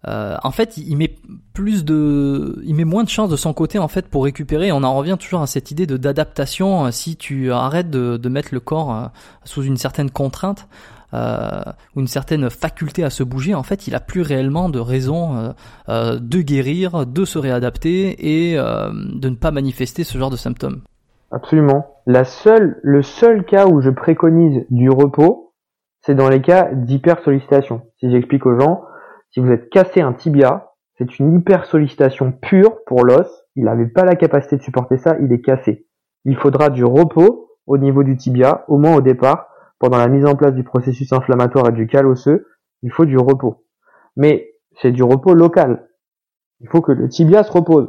en fait il met plus de, il met moins de chances de son côté en fait pour récupérer. On en revient toujours à cette idée de d'adaptation. Si tu arrêtes de mettre le corps sous une certaine contrainte, euh, une certaine faculté à se bouger, en fait, il a plus réellement de raison euh, euh, de guérir, de se réadapter et de ne pas manifester ce genre de symptômes. Absolument. La seule, le seul cas où je préconise du repos, c'est dans les cas d'hypersollicitation. Si j'explique aux gens, si vous êtes cassé un tibia, c'est une hypersollicitation pure pour l'os. Il n'avait pas la capacité de supporter ça, il est cassé. Il faudra du repos au niveau du tibia, au moins au départ, pendant la mise en place du processus inflammatoire et du cal osseux, il faut du repos. Mais c'est du repos local. Il faut que le tibia se repose.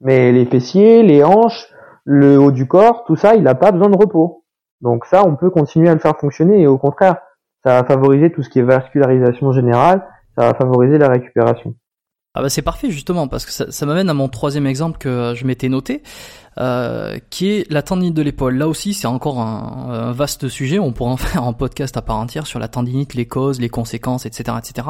Mais les fessiers, les hanches, le haut du corps, tout ça, il n'a pas besoin de repos. Donc ça, on peut continuer à le faire fonctionner et au contraire, ça va favoriser tout ce qui est vascularisation générale, ça va favoriser la récupération. Ah bah c'est parfait justement parce que ça, m'amène à mon troisième exemple que je m'étais noté, euh, qui est la tendinite de l'épaule. Là aussi c'est encore un, vaste sujet, on pourrait en (laughs) faire un podcast à part entière sur la tendinite, les causes, les conséquences, etc. etc.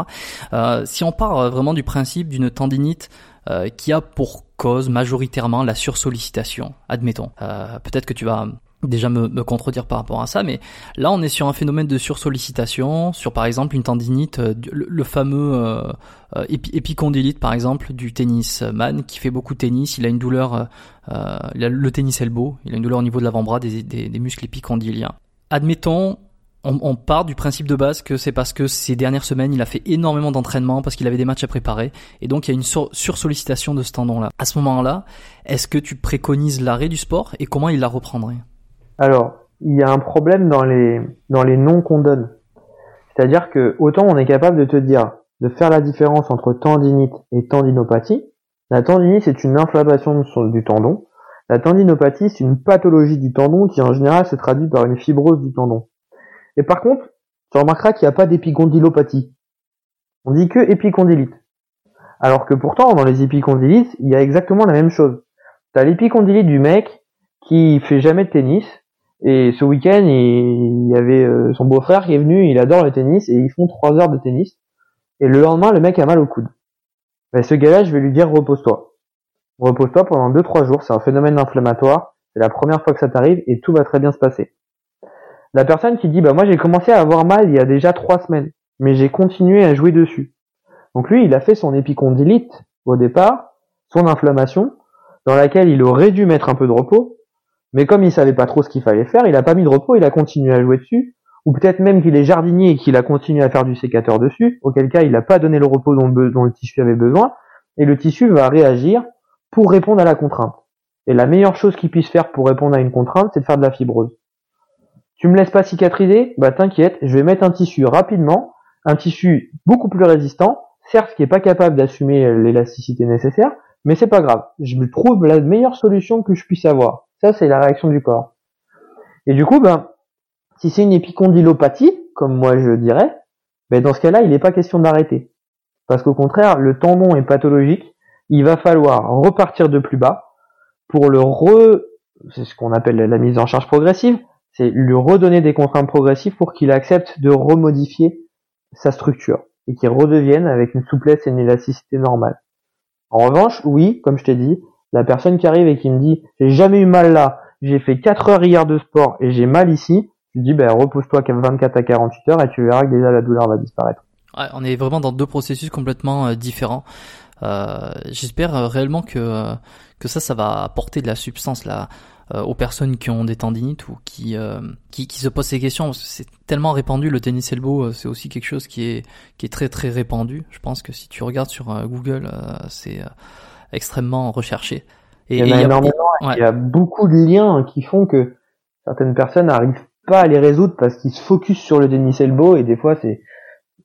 Euh, si on part vraiment du principe d'une tendinite euh, qui a pour cause majoritairement la sursollicitation, admettons, euh, peut-être que tu vas déjà me, me, contredire par rapport à ça, mais là on est sur un phénomène de sursollicitation, sur par exemple une tendinite, euh, le, fameux euh, euh épicondylite par exemple du tennisman qui fait beaucoup de tennis, il a une douleur, euh, a le tennis elbow, il a une douleur au niveau de l'avant-bras des, des, des, muscles épicondyliens. Admettons, on, on, part du principe de base que c'est parce que ces dernières semaines il a fait énormément d'entraînement parce qu'il avait des matchs à préparer et donc il y a une sursollicitation de ce tendon-là. À ce moment-là, est-ce que tu préconises l'arrêt du sport et comment il la reprendrait? Alors, il y a un problème dans les, dans les noms qu'on donne. C'est-à-dire que autant on est capable de te dire, de faire la différence entre tendinite et tendinopathie. La tendinite, c'est une inflammation du tendon. La tendinopathie, c'est une pathologie du tendon qui en général se traduit par une fibrose du tendon. Et par contre, tu remarqueras qu'il n'y a pas d'épicondylopathie. On dit que épicondylite. Alors que pourtant, dans les épicondylites, il y a exactement la même chose. Tu as l'épicondylite du mec qui fait jamais de tennis, et ce week-end, il, y avait euh, son beau-frère qui est venu, il adore le tennis, et ils font trois heures de tennis. Et le lendemain, le mec a mal au coude. Ben, ce gars-là, je vais lui dire repose-toi. Repose-toi pendant deux trois jours, c'est un phénomène inflammatoire, c'est la première fois que ça t'arrive, et tout va très bien se passer. La personne qui dit, bah moi j'ai commencé à avoir mal il y a déjà trois semaines, mais j'ai continué à jouer dessus. Donc lui, il a fait son épicondylite au départ, son inflammation, dans laquelle il aurait dû mettre un peu de repos, mais comme il savait pas trop ce qu'il fallait faire, il a pas mis de repos, il a continué à jouer dessus, ou peut-être même qu'il est jardinier et qu'il a continué à faire du sécateur dessus, auquel cas il n'a pas donné le repos dont le, tissu avait besoin, et le tissu va réagir pour répondre à la contrainte. Et la meilleure chose qu'il puisse faire pour répondre à une contrainte, c'est de faire de la fibrose. Tu me laisses pas cicatriser? Bah t'inquiète, je vais mettre un tissu rapidement, un tissu beaucoup plus résistant, certes qui est pas capable d'assumer l'élasticité nécessaire, mais c'est pas grave. Je me trouve la meilleure solution que je puisse avoir. Ça, c'est la réaction du corps. Et du coup, ben, Si c'est une épicondylopathie, comme moi je dirais, ben dans ce cas-là, il n'est pas question d'arrêter. Parce qu'au contraire, le tendon est pathologique, il va falloir repartir de plus bas pour le re, c'est ce qu'on appelle la mise en charge progressive, c'est lui redonner des contraintes progressives pour qu'il accepte de remodifier sa structure et qu'il redevienne avec une souplesse et une élasticité normale. En revanche, oui, comme je t'ai dit, la personne qui arrive et qui me dit j'ai jamais eu mal là, j'ai fait 4 heures hier de sport et j'ai mal ici, je dis ben repose-toi 24 à 48 heures et tu verras que déjà la douleur va disparaître. On est vraiment dans deux processus complètement euh, différents. Euh, J'espère euh, réellement que que ça, ça va apporter de la substance là aux personnes qui ont des tendinites ou qui qui, qui, se posent ces questions. C'est tellement répandu le tennis elbow, c'est aussi quelque chose qui est qui est très très répandu. Je pense que si tu regardes sur Google, c'est extrêmement recherché. Et, il y, a énormément. Il y a beaucoup de liens qui font que certaines personnes n'arrivent pas à les résoudre parce qu'ils se focus sur le tennis elbow et des fois c'est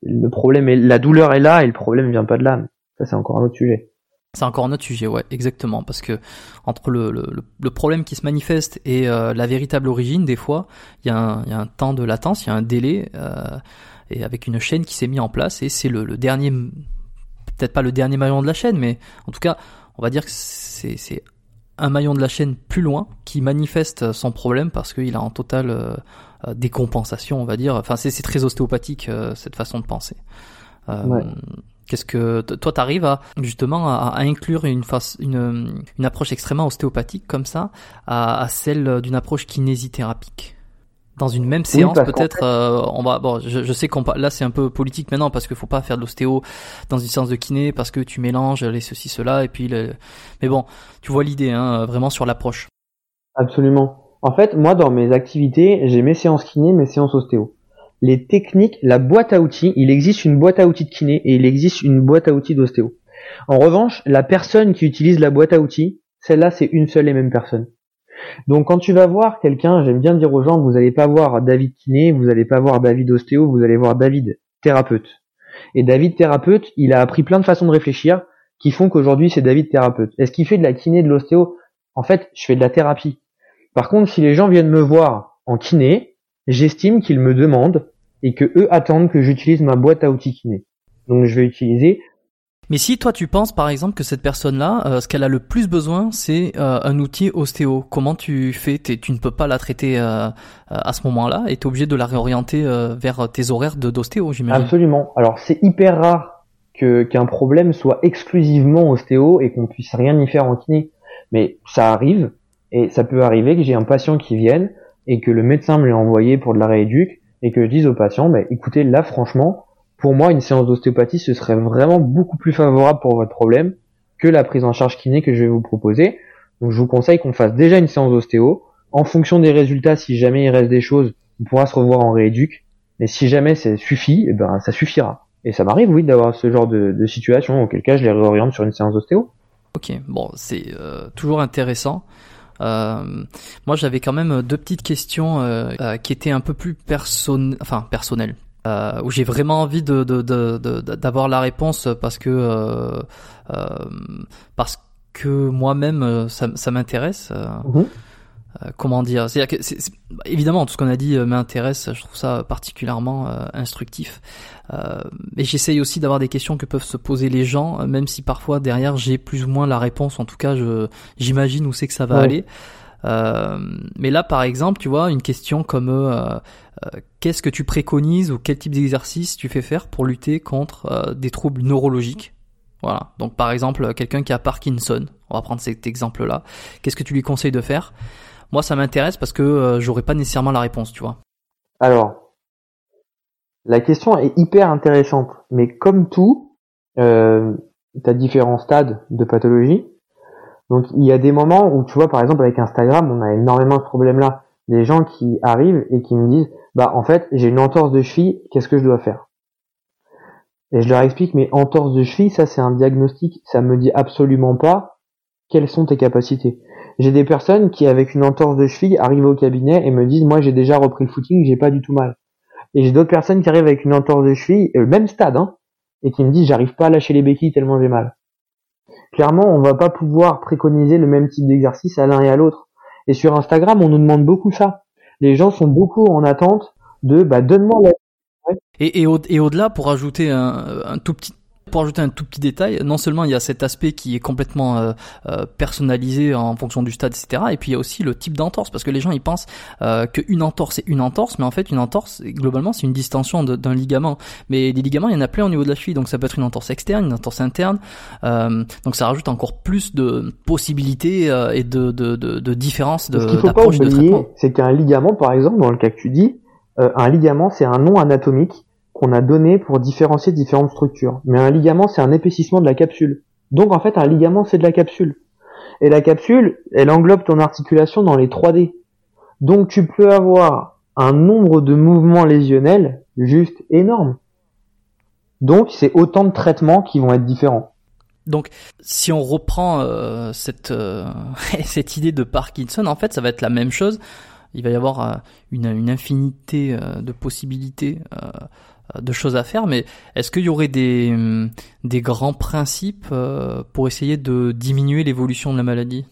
le problème est la douleur est là et le problème vient pas de là. Ça c'est encore un autre sujet. C'est encore un autre sujet, ouais, exactement, parce que entre le, le, le problème qui se manifeste et euh, la véritable origine, des fois, il y, a un, y a un temps de latence, il y a un délai, euh, et avec une chaîne qui s'est mise en place, et c'est le, le dernier, peut-être pas le dernier maillon de la chaîne, mais en tout cas, on va dire que c'est un maillon de la chaîne plus loin qui manifeste son problème parce qu'il a en totale euh, décompensation, on va dire. Enfin, c'est très ostéopathique euh, cette façon de penser. Euh, qu'est-ce que toi t'arrives à justement à, inclure une, face, une, une approche extrêmement ostéopathique comme ça à, à celle d'une approche kinésithérapique dans une même séance peut-être euh, on va bon je, je sais qu'on là c'est un peu politique maintenant parce qu'il faut pas faire de l'ostéo dans une séance de kiné parce que tu mélanges les ceci cela et puis le... mais bon tu vois l'idée hein, vraiment sur l'approche. Absolument. En fait moi dans mes activités j'ai mes séances kiné mes séances ostéo. Les techniques la boîte à outils il existe une boîte à outils de kiné et il existe une boîte à outils d'ostéo. En revanche la personne qui utilise la boîte à outils celle-là c'est une seule et même personne donc quand tu vas voir quelqu'un, j'aime bien dire aux gens, vous n'allez pas voir David kiné, vous n'allez pas voir David ostéo, vous allez voir David thérapeute. Et David thérapeute, il a appris plein de façons de réfléchir qui font qu'aujourd'hui c'est David thérapeute. Est-ce qu'il fait de la kiné, de l'ostéo? En fait, je fais de la thérapie. Par contre, si les gens viennent me voir en kiné, j'estime qu'ils me demandent et que eux attendent que j'utilise ma boîte à outils kiné. Donc je vais utiliser mais si toi tu penses par exemple que cette personne-là, euh, ce qu'elle a le plus besoin, c'est euh, un outil ostéo, comment tu fais? Tu ne peux pas la traiter euh, à ce moment-là et tu es obligé de la réorienter vers tes horaires d'ostéo, j'imagine. Absolument. Alors c'est hyper rare que qu'un problème soit exclusivement ostéo et qu'on puisse rien y faire en kiné. Mais ça arrive et ça peut arriver que j'ai un patient qui vienne et que le médecin me l'ait envoyé pour de la rééduque et que je dise au patient, bah, écoutez, là franchement, pour moi, une séance d'ostéopathie, ce serait vraiment beaucoup plus favorable pour votre problème que la prise en charge kiné que je vais vous proposer. Donc je vous conseille qu'on fasse déjà une séance d'ostéo. En fonction des résultats, si jamais il reste des choses, on pourra se revoir en rééduque. Mais si jamais ça suffit, eh ben ça suffira. Et ça m'arrive, oui, d'avoir ce genre de, situation, auquel cas je les réoriente sur une séance d'ostéo. Ok, bon, c'est euh, toujours intéressant. Euh, moi, j'avais quand même deux petites questions euh, qui étaient un peu plus personnelles, euh, où j'ai vraiment envie de, d'avoir la réponse parce que euh, euh, parce que moi-même ça, ça m'intéresse. Mhm. comment dire que évidemment tout ce qu'on a dit m'intéresse. Je trouve ça particulièrement instructif. mais j'essaye aussi d'avoir des questions que peuvent se poser les gens, même si parfois derrière j'ai plus ou moins la réponse. En tout cas, je j'imagine où c'est que ça va aller. Euh, mais là, par exemple, tu vois, une question comme euh, euh, qu'est-ce que tu préconises ou quel type d'exercice tu fais faire pour lutter contre des troubles neurologiques? Voilà. Donc par exemple, quelqu'un qui a Parkinson, on va prendre cet exemple-là. Qu'est-ce que tu lui conseilles de faire? Moi, ça m'intéresse parce que j'aurais pas nécessairement la réponse, tu vois. Alors, la question est hyper intéressante, mais comme tout, euh, tu as différents stades de pathologie. Donc il y a des moments où tu vois par exemple avec Instagram, on a énormément de problèmes là. Des gens qui arrivent et qui me disent bah en fait j'ai une entorse de cheville, qu'est-ce que je dois faire? Et je leur explique mais entorse de cheville, ça c'est un diagnostic, ça me dit absolument pas quelles sont tes capacités. J'ai des personnes qui avec une entorse de cheville arrivent au cabinet et me disent moi j'ai déjà repris le footing, j'ai pas du tout mal. Et j'ai d'autres personnes qui arrivent avec une entorse de cheville, le même stade, hein, et qui me disent j'arrive pas à lâcher les béquilles tellement j'ai mal clairement, on va pas pouvoir préconiser le même type d'exercice à l'un et à l'autre. Et sur Instagram, on nous demande beaucoup ça. les gens sont beaucoup en attente de bah donne-moi la et, au, et au-delà, pour ajouter un, tout petit pour ajouter un tout petit détail, non seulement il y a cet aspect qui est complètement euh, euh, personnalisé en fonction du stade, etc. Et puis il y a aussi le type d'entorse, parce que les gens ils pensent euh, qu'une entorse c'est une entorse, mais en fait une entorse globalement c'est une distension d'un ligament. Mais des ligaments il y en a plein au niveau de la cheville, donc ça peut être une entorse externe, une entorse interne. Euh, donc ça rajoute encore plus de possibilités euh, et de, de, de, de différences de, Ce faut pas oublier, c'est qu'un ligament, par exemple, dans le cas que tu dis, un ligament c'est un nom anatomique qu'on a donné pour différencier différentes structures. Mais un ligament, c'est un épaississement de la capsule. Donc en fait, un ligament, c'est de la capsule. Et la capsule, elle englobe ton articulation dans les 3D. Donc tu peux avoir un nombre de mouvements lésionnels juste énorme. Donc c'est autant de traitements qui vont être différents. Donc, si on reprend euh, cette euh, (laughs) cette idée de Parkinson, en fait, ça va être la même chose. Il va y avoir euh, une, infinité de possibilités de choses à faire, mais est-ce qu'il y aurait des, hum, grands principes euh, pour essayer de diminuer l'évolution de la maladie?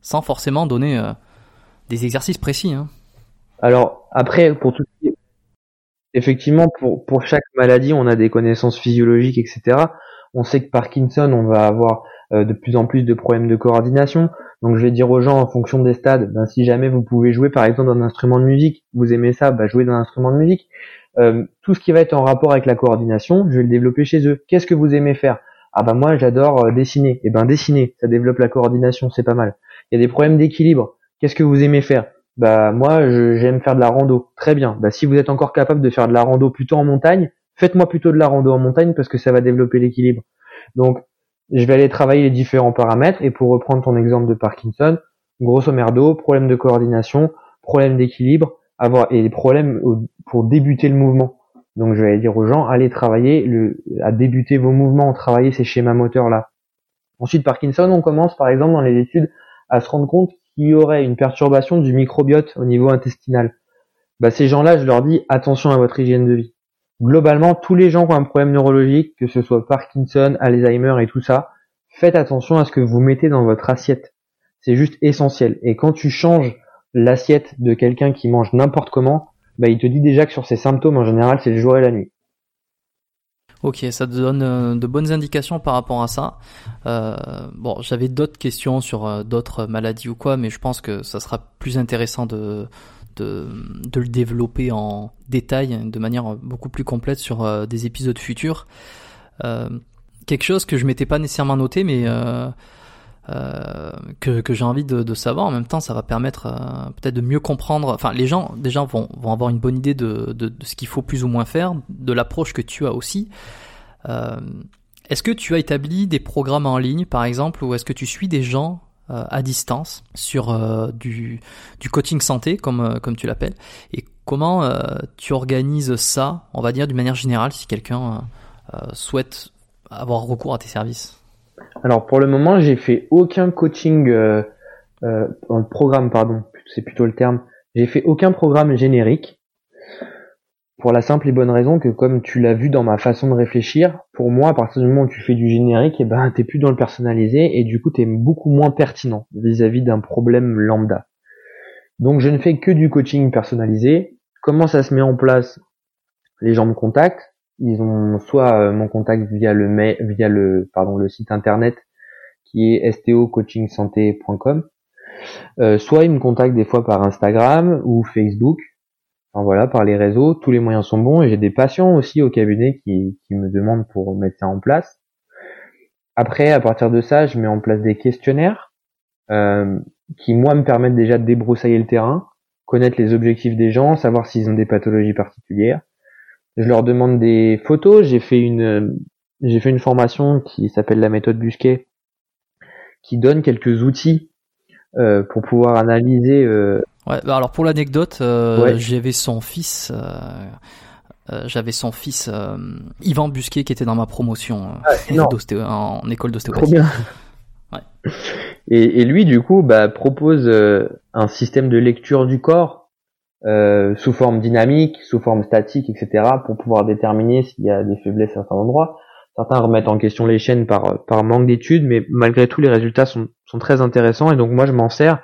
Sans forcément donner euh, des exercices précis. Hein. Alors, après, pour tout effectivement, pour, chaque maladie, on a des connaissances physiologiques, etc. On sait que Parkinson, on va avoir de plus en plus de problèmes de coordination. Donc je vais dire aux gens en fonction des stades, ben, si jamais vous pouvez jouer par exemple d'un instrument de musique, vous aimez ça, ben, jouez d'un instrument de musique. Euh, tout ce qui va être en rapport avec la coordination, je vais le développer chez eux. Qu'est-ce que vous aimez faire? Ah bah moi j'adore euh, dessiner. Eh ben dessiner, ça développe la coordination, c'est pas mal. Il y a des problèmes d'équilibre. Qu'est-ce que vous aimez faire? Bah moi j'aime faire de la rando. Très bien. Bah si vous êtes encore capable de faire de la rando plutôt en montagne, faites-moi plutôt de la rando en montagne parce que ça va développer l'équilibre. Donc je vais aller travailler les différents paramètres et pour reprendre ton exemple de Parkinson, grosso merdo, problème de coordination, problème d'équilibre, avoir et des problèmes pour débuter le mouvement. Donc je vais dire aux gens, allez travailler le, à débuter vos mouvements, travailler ces schémas moteurs là. Ensuite, Parkinson, on commence par exemple dans les études à se rendre compte qu'il y aurait une perturbation du microbiote au niveau intestinal. Bah, ces gens-là, je leur dis attention à votre hygiène de vie. Globalement, tous les gens qui ont un problème neurologique, que ce soit Parkinson, Alzheimer et tout ça, faites attention à ce que vous mettez dans votre assiette. C'est juste essentiel. Et quand tu changes l'assiette de quelqu'un qui mange n'importe comment, bah, il te dit déjà que sur ses symptômes, en général, c'est le jour et la nuit. Ok, ça te donne euh, de bonnes indications par rapport à ça. Euh, bon, j'avais d'autres questions sur euh, d'autres maladies ou quoi, mais je pense que ça sera plus intéressant de, de, de, le développer en détail, de manière beaucoup plus complète sur des épisodes futurs. quelque chose que je m'étais pas nécessairement noté, mais euh, que, que j'ai envie de, de, savoir. En même temps, ça va permettre euh, peut-être de mieux comprendre. Enfin, les gens déjà vont, vont avoir une bonne idée de, de, de ce qu'il faut plus ou moins faire, de l'approche que tu as aussi. Euh, est-ce que tu as établi des programmes en ligne, par exemple, ou est-ce que tu suis des gens à distance sur du, du coaching santé, comme, comme tu l'appelles? Et comment tu organises ça, on va dire, d'une manière générale, si quelqu'un souhaite avoir recours à tes services? Alors pour le moment, j'ai fait aucun coaching euh, euh, programme, pardon, c'est plutôt le terme. J'ai fait aucun programme générique pour la simple et bonne raison que comme tu l'as vu dans ma façon de réfléchir, pour moi, à partir du moment où tu fais du générique, et eh ben t'es plus dans le personnalisé et du coup t'es beaucoup moins pertinent vis-à-vis d'un problème lambda. Donc je ne fais que du coaching personnalisé. Comment ça se met en place? Les gens me contactent, ils ont soit euh, mon contact via le site internet qui est stocoachingsanté.com, euh, soit ils me contactent des fois par Instagram ou Facebook. Enfin voilà, par les réseaux, tous les moyens sont bons et j'ai des patients aussi au cabinet qui, qui me demandent pour mettre ça en place. Après, à partir de ça, je mets en place des questionnaires euh, qui moi me permettent déjà de débroussailler le terrain, connaître les objectifs des gens, savoir s'ils ont des pathologies particulières je leur demande des photos. J'ai fait une, j'ai fait une formation qui s'appelle la méthode Busquet, qui donne quelques outils euh, pour pouvoir analyser. Euh... Ouais, bah alors pour l'anecdote, euh, j'avais son fils. Euh, euh, j'avais son fils Yvan Busquet qui était dans ma promotion ah, (laughs) en école d'ostéopathie. (laughs) Ouais. Et, et, lui, du coup, bah, propose un système de lecture du corps euh, sous forme dynamique, sous forme statique, etc., pour pouvoir déterminer s'il y a des faiblesses à certains endroits. Certains remettent en question les chaînes par, manque d'études, mais malgré tout, les résultats sont, sont très intéressants, et donc moi, je m'en sers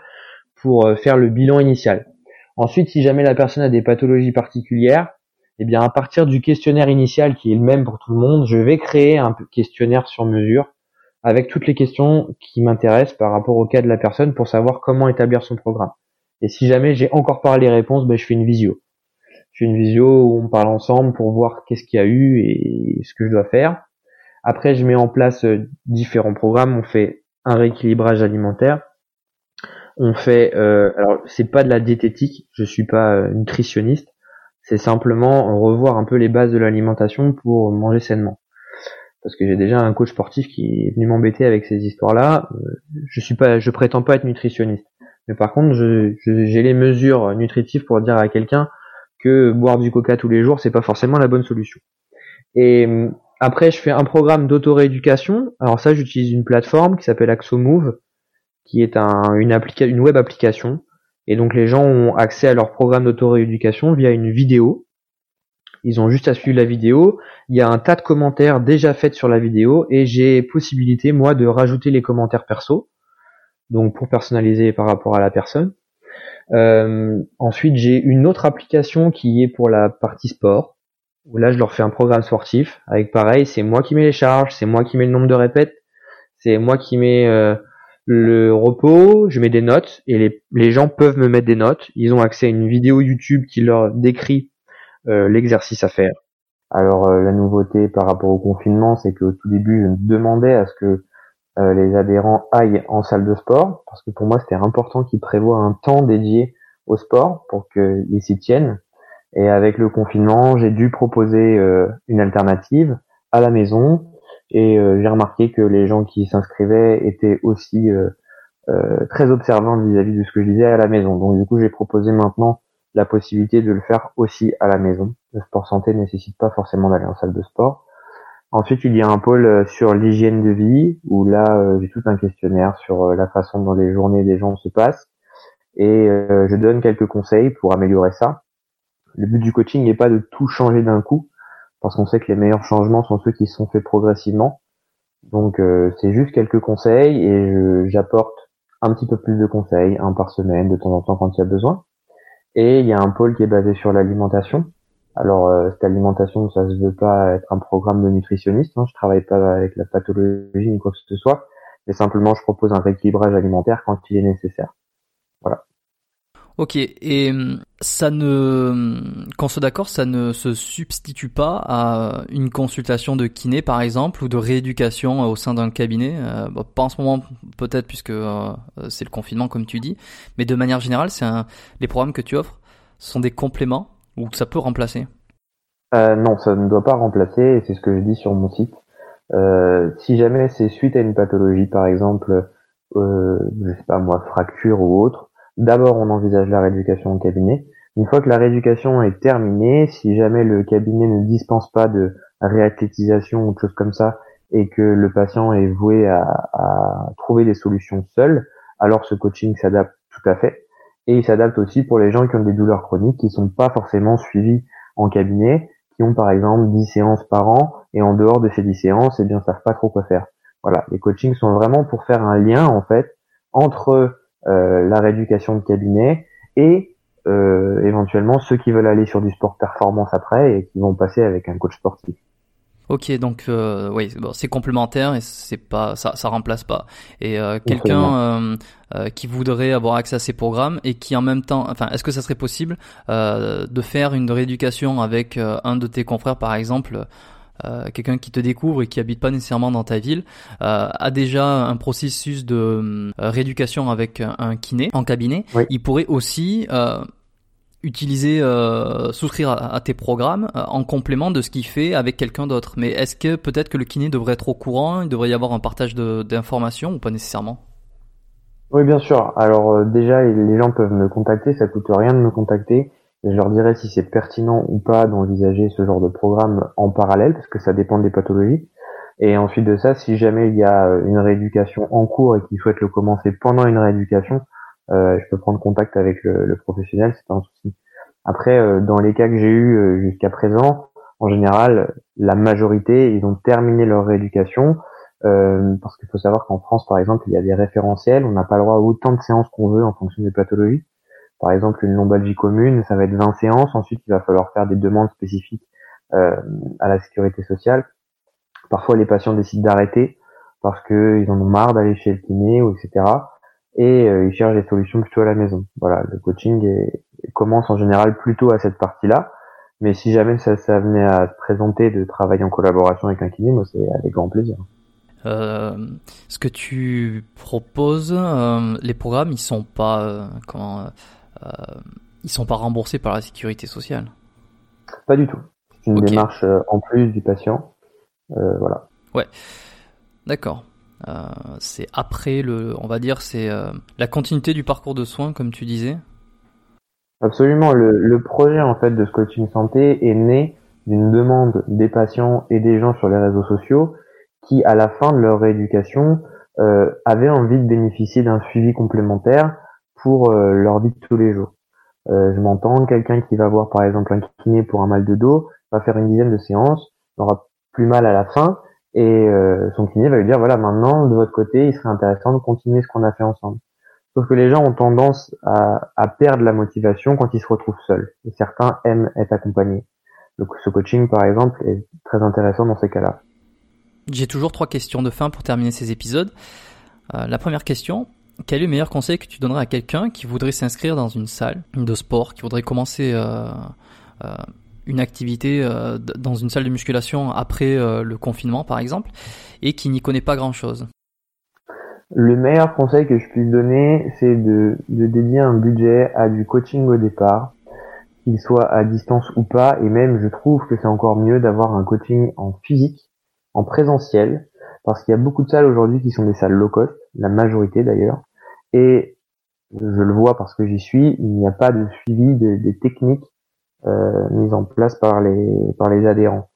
pour euh, faire le bilan initial. Ensuite, si jamais la personne a des pathologies particulières, eh bien, à partir du questionnaire initial qui est le même pour tout le monde, je vais créer un questionnaire sur mesure avec toutes les questions qui m'intéressent par rapport au cas de la personne pour savoir comment établir son programme. Et si jamais j'ai encore pas les réponses, ben, je fais une visio. Je fais une visio où on parle ensemble pour voir qu'est-ce qu'il y a eu et ce que je dois faire. Après, je mets en place euh, différents programmes. On fait un rééquilibrage alimentaire. On fait, euh, alors c'est pas de la diététique, je suis pas euh, nutritionniste. C'est simplement revoir un peu les bases de l'alimentation pour manger sainement parce que j'ai déjà un coach sportif qui est venu m'embêter avec ces histoires-là. Je suis pas, je prétends pas être nutritionniste, mais par contre, j'ai les mesures nutritives pour dire à quelqu'un que boire du coca tous les jours, c'est pas forcément la bonne solution. Et hum, après, je fais un programme d'auto-rééducation. Alors ça, j'utilise une plateforme qui s'appelle AxoMove, qui est un, une, une web application. Et donc les gens ont accès à leur programme d'auto-rééducation via une vidéo ils ont juste à suivre la vidéo. Il y a un tas de commentaires déjà faits sur la vidéo et j'ai possibilité moi de rajouter les commentaires perso, donc pour personnaliser par rapport à la personne. Euh, ensuite, j'ai une autre application qui est pour la partie sport, là je leur fais un programme sportif avec pareil, c'est moi qui mets les charges, c'est moi qui mets le nombre de répètes, c'est moi qui mets euh, le repos, je mets des notes et les, gens peuvent me mettre des notes. Ils ont accès à une vidéo YouTube qui leur décrit euh, l'exercice à faire. Alors la nouveauté par rapport au confinement, c'est qu'au tout début, je demandais à ce que euh, les adhérents aillent en salle de sport, parce que pour moi c'était important qu'ils prévoient un temps dédié au sport pour qu'ils s'y tiennent. Et avec le confinement, j'ai dû proposer une alternative à la maison, et j'ai remarqué que les gens qui s'inscrivaient étaient aussi très observants vis-à-vis -vis de ce que je disais à la maison. Donc du coup, j'ai proposé maintenant la possibilité de le faire aussi à la maison. Le sport santé ne nécessite pas forcément d'aller en salle de sport. Ensuite, il y a un pôle euh, sur l'hygiène de vie où là, euh, j'ai tout un questionnaire sur euh, la façon dont les journées des gens se passent et je donne quelques conseils pour améliorer ça. Le but du coaching n'est pas de tout changer d'un coup parce qu'on sait que les meilleurs changements sont ceux qui sont faits progressivement. Donc, c'est juste quelques conseils et j'apporte un petit peu plus de conseils, un par semaine, de temps en temps quand il y a besoin. Et il y a un pôle qui est basé sur l'alimentation. Alors euh, cette alimentation, ça se veut pas être un programme de nutritionniste. Hein. Je travaille pas avec la pathologie ni quoi que ce soit, mais simplement je propose un rééquilibrage alimentaire quand il est nécessaire. Voilà. Ok, et hum, ça ne, qu'on soit d'accord, ça ne se substitue pas à une consultation de kiné par exemple ou de rééducation au sein d'un cabinet? Euh, pas en ce moment peut-être puisque euh, c'est le confinement comme tu dis, mais de manière générale, c'est les programmes que tu offres sont des compléments ou ça peut remplacer. Euh, non, ça ne doit pas remplacer, et c'est ce que je dis sur mon site. si jamais c'est suite à une pathologie, par exemple, je sais pas moi, fracture ou autre, D'abord, on envisage la rééducation au cabinet. Une fois que la rééducation est terminée, si jamais le cabinet ne dispense pas de réathlétisation ou de choses comme ça, et que le patient est voué à, trouver des solutions seul, alors ce coaching s'adapte tout à fait. Et il s'adapte aussi pour les gens qui ont des douleurs chroniques qui sont pas forcément suivis en cabinet, qui ont par exemple 10 séances par an, et en dehors de ces 10 séances, eh bien, savent pas trop quoi faire. Voilà. Les coachings sont vraiment pour faire un lien, en fait, entre euh, la rééducation de cabinet et euh, éventuellement ceux qui veulent aller sur du sport performance après et qui vont passer avec un coach sportif. Ok, donc euh, oui, bon, c'est complémentaire et c'est pas ça, ça remplace pas. Et euh, quelqu'un euh, qui voudrait avoir accès à ces programmes et qui en même temps, enfin, est-ce que ça serait possible de faire une rééducation avec un de tes confrères, par exemple, euh, quelqu'un qui te découvre et qui habite pas nécessairement dans ta ville euh, a déjà un processus de euh, rééducation avec un kiné en cabinet, il pourrait aussi utiliser, souscrire à, tes programmes en complément de ce qu'il fait avec quelqu'un d'autre. Mais est-ce que peut-être que le kiné devrait être au courant, il devrait y avoir un partage d'informations ou pas nécessairement? Oui, bien sûr. Alors déjà, les gens peuvent me contacter, ça coûte rien de me contacter je leur dirai si c'est pertinent ou pas d'envisager ce genre de programme en parallèle, parce que ça dépend des pathologies. Et ensuite de ça, si jamais il y a une rééducation en cours et qu'ils souhaitent le commencer pendant une rééducation, euh, je peux prendre contact avec le, le professionnel, c'est pas un souci. Après, euh, dans les cas que j'ai eu euh, jusqu'à présent, en général, la majorité, ils ont terminé leur rééducation, euh, parce qu'il faut savoir qu'en France, par exemple, il y a des référentiels, on n'a pas le droit à autant de séances qu'on veut en fonction des pathologies. par exemple une lombalgie commune, ça va être 20 séances. Ensuite, il va falloir faire des demandes spécifiques euh, à la sécurité sociale. Parfois, les patients décident d'arrêter parce qu'ils en ont marre d'aller chez le kiné ou etc. Et euh, ils cherchent des solutions plutôt à la maison. Voilà, le coaching commence en général plutôt à cette partie-là. Mais si jamais ça, ça venait à se présenter de travailler en collaboration avec un kiné, moi c'est avec grand plaisir. Euh, ce que tu proposes, euh, les programmes, ils sont pas euh, comment, euh, ils sont pas remboursés par la sécurité sociale. Pas du tout. C'est une démarche en plus du patient. voilà. Ouais. D'accord. C'est après le, on va dire, c'est la continuité du parcours de soins, comme tu disais. Absolument. Le, projet en fait de ce coaching santé est né d'une demande des patients et des gens sur les réseaux sociaux qui, à la fin de leur rééducation, euh, avaient envie de bénéficier d'un suivi complémentaire pour euh, leur vie de tous les jours. Euh, je m'entends, quelqu'un qui va voir par exemple un kiné pour un mal de dos, va faire une dizaine de séances, n'aura plus mal à la fin, et euh, son kiné va lui dire voilà maintenant de votre côté il serait intéressant de continuer ce qu'on a fait ensemble. Sauf que les gens ont tendance à, à, perdre la motivation quand ils se retrouvent seuls. Et certains aiment être accompagnés. Donc ce coaching par exemple est très intéressant dans ces cas-là. J'ai toujours trois questions de fin pour terminer ces épisodes. Euh, la première question, quel est le meilleur conseil que tu donnerais à quelqu'un qui voudrait s'inscrire dans une salle de sport, qui voudrait commencer euh, euh, une activité dans une salle de musculation après le confinement par exemple, et qui n'y connaît pas grand-chose. Le meilleur conseil que je puisse donner, c'est de, de dédier un budget à du coaching au départ, qu'il soit à distance ou pas, et même je trouve que c'est encore mieux d'avoir un coaching en physique en présentiel, parce qu'il y a beaucoup de salles aujourd'hui qui sont des salles low cost, la majorité d'ailleurs, et je le vois parce que j'y suis, il n'y a pas de suivi des techniques euh, mises en place par les par les adhérents.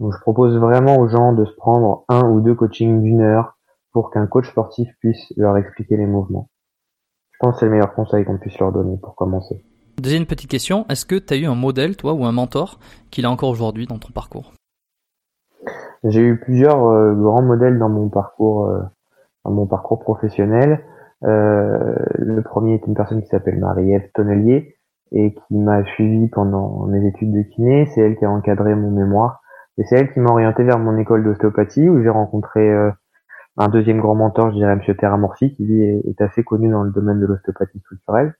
Donc je propose vraiment aux gens de se prendre un ou deux coachings d'une heure pour qu'un coach sportif puisse leur expliquer les mouvements. Je pense que c'est le meilleur conseil qu'on puisse leur donner pour commencer. Deuxième petite question, est-ce que tu as eu un modèle, toi, ou un mentor, qu'il a encore aujourd'hui dans ton parcours? J'ai eu plusieurs euh, grands modèles dans mon parcours, euh, dans mon parcours professionnel. Euh, le premier est une personne qui s'appelle Marie-Ève Tonnelier et qui m'a suivi pendant mes études de kiné. C'est elle qui a encadré mon mémoire et c'est elle qui m'a orienté vers mon école d'ostéopathie où j'ai rencontré un deuxième grand mentor, je dirais M. Terramorsi, qui lui est, assez connu dans le domaine de l'ostéopathie structurelle,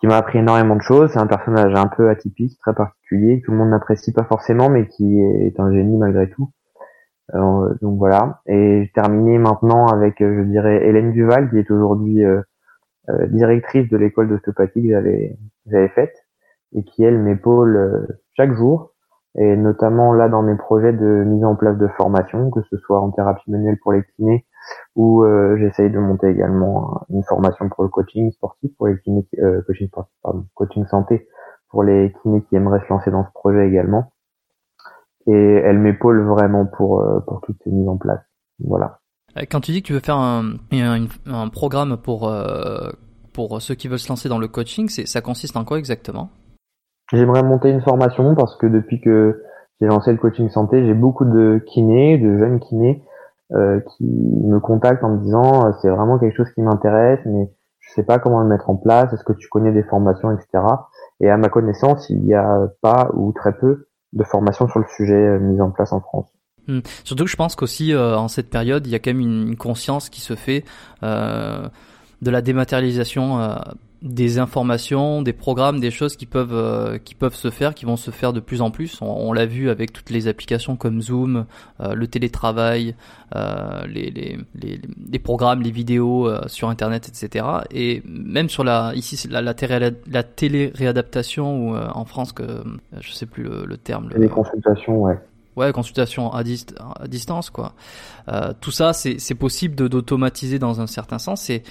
qui m'a appris énormément de choses. C'est un personnage un peu atypique, très particulier, que tout le monde n'apprécie pas forcément, mais qui est un génie malgré tout. Euh, donc voilà. Et j'ai terminé maintenant avec, euh, je dirais, Hélène Duval, qui est aujourd'hui euh, directrice de l'école d'ostéopathie que j'avais j'avais faite et qui elle m'épaule chaque jour et notamment là dans mes projets de mise en place de formation, que ce soit en thérapie manuelle pour les kinés ou j'essaye de monter également une formation pour le coaching sportif pour les kinés, coaching sportif, pardon, coaching santé pour les kinés qui aimeraient se lancer dans ce projet également et elle m'épaule vraiment pour euh, pour toutes ces mises en place. Voilà. Euh, quand tu dis que tu veux faire un, un, programme pour euh, pour ceux qui veulent se lancer dans le coaching, c'est ça consiste en quoi exactement? J'aimerais monter une formation parce que depuis que j'ai lancé le coaching santé, j'ai beaucoup de kinés, de jeunes kinés euh, qui me contactent en me disant c'est vraiment quelque chose qui m'intéresse, mais je sais pas comment le mettre en place. Est-ce que tu connais des formations, etc. Et à ma connaissance, il n'y a pas ou très peu de formation sur le sujet euh, mise en place en France. Hmm. Surtout que je pense qu'aussi euh, en cette période, il y a quand même une, conscience qui se fait euh, de la dématérialisation euh, des informations, des programmes, des choses qui peuvent euh, qui peuvent se faire, qui vont se faire de plus en plus. On, l'a vu avec toutes les applications comme Zoom, euh, le télétravail, euh, les, les, les, les, programmes, les vidéos sur Internet, etc. Et même sur la ici c'est la, la, télé, la télé réadaptation ou en France que je sais plus le, le terme. Les consultations, ouais. Ouais, consultation à, à distance, quoi. tout ça, c'est possible d'automatiser dans un certain sens. Et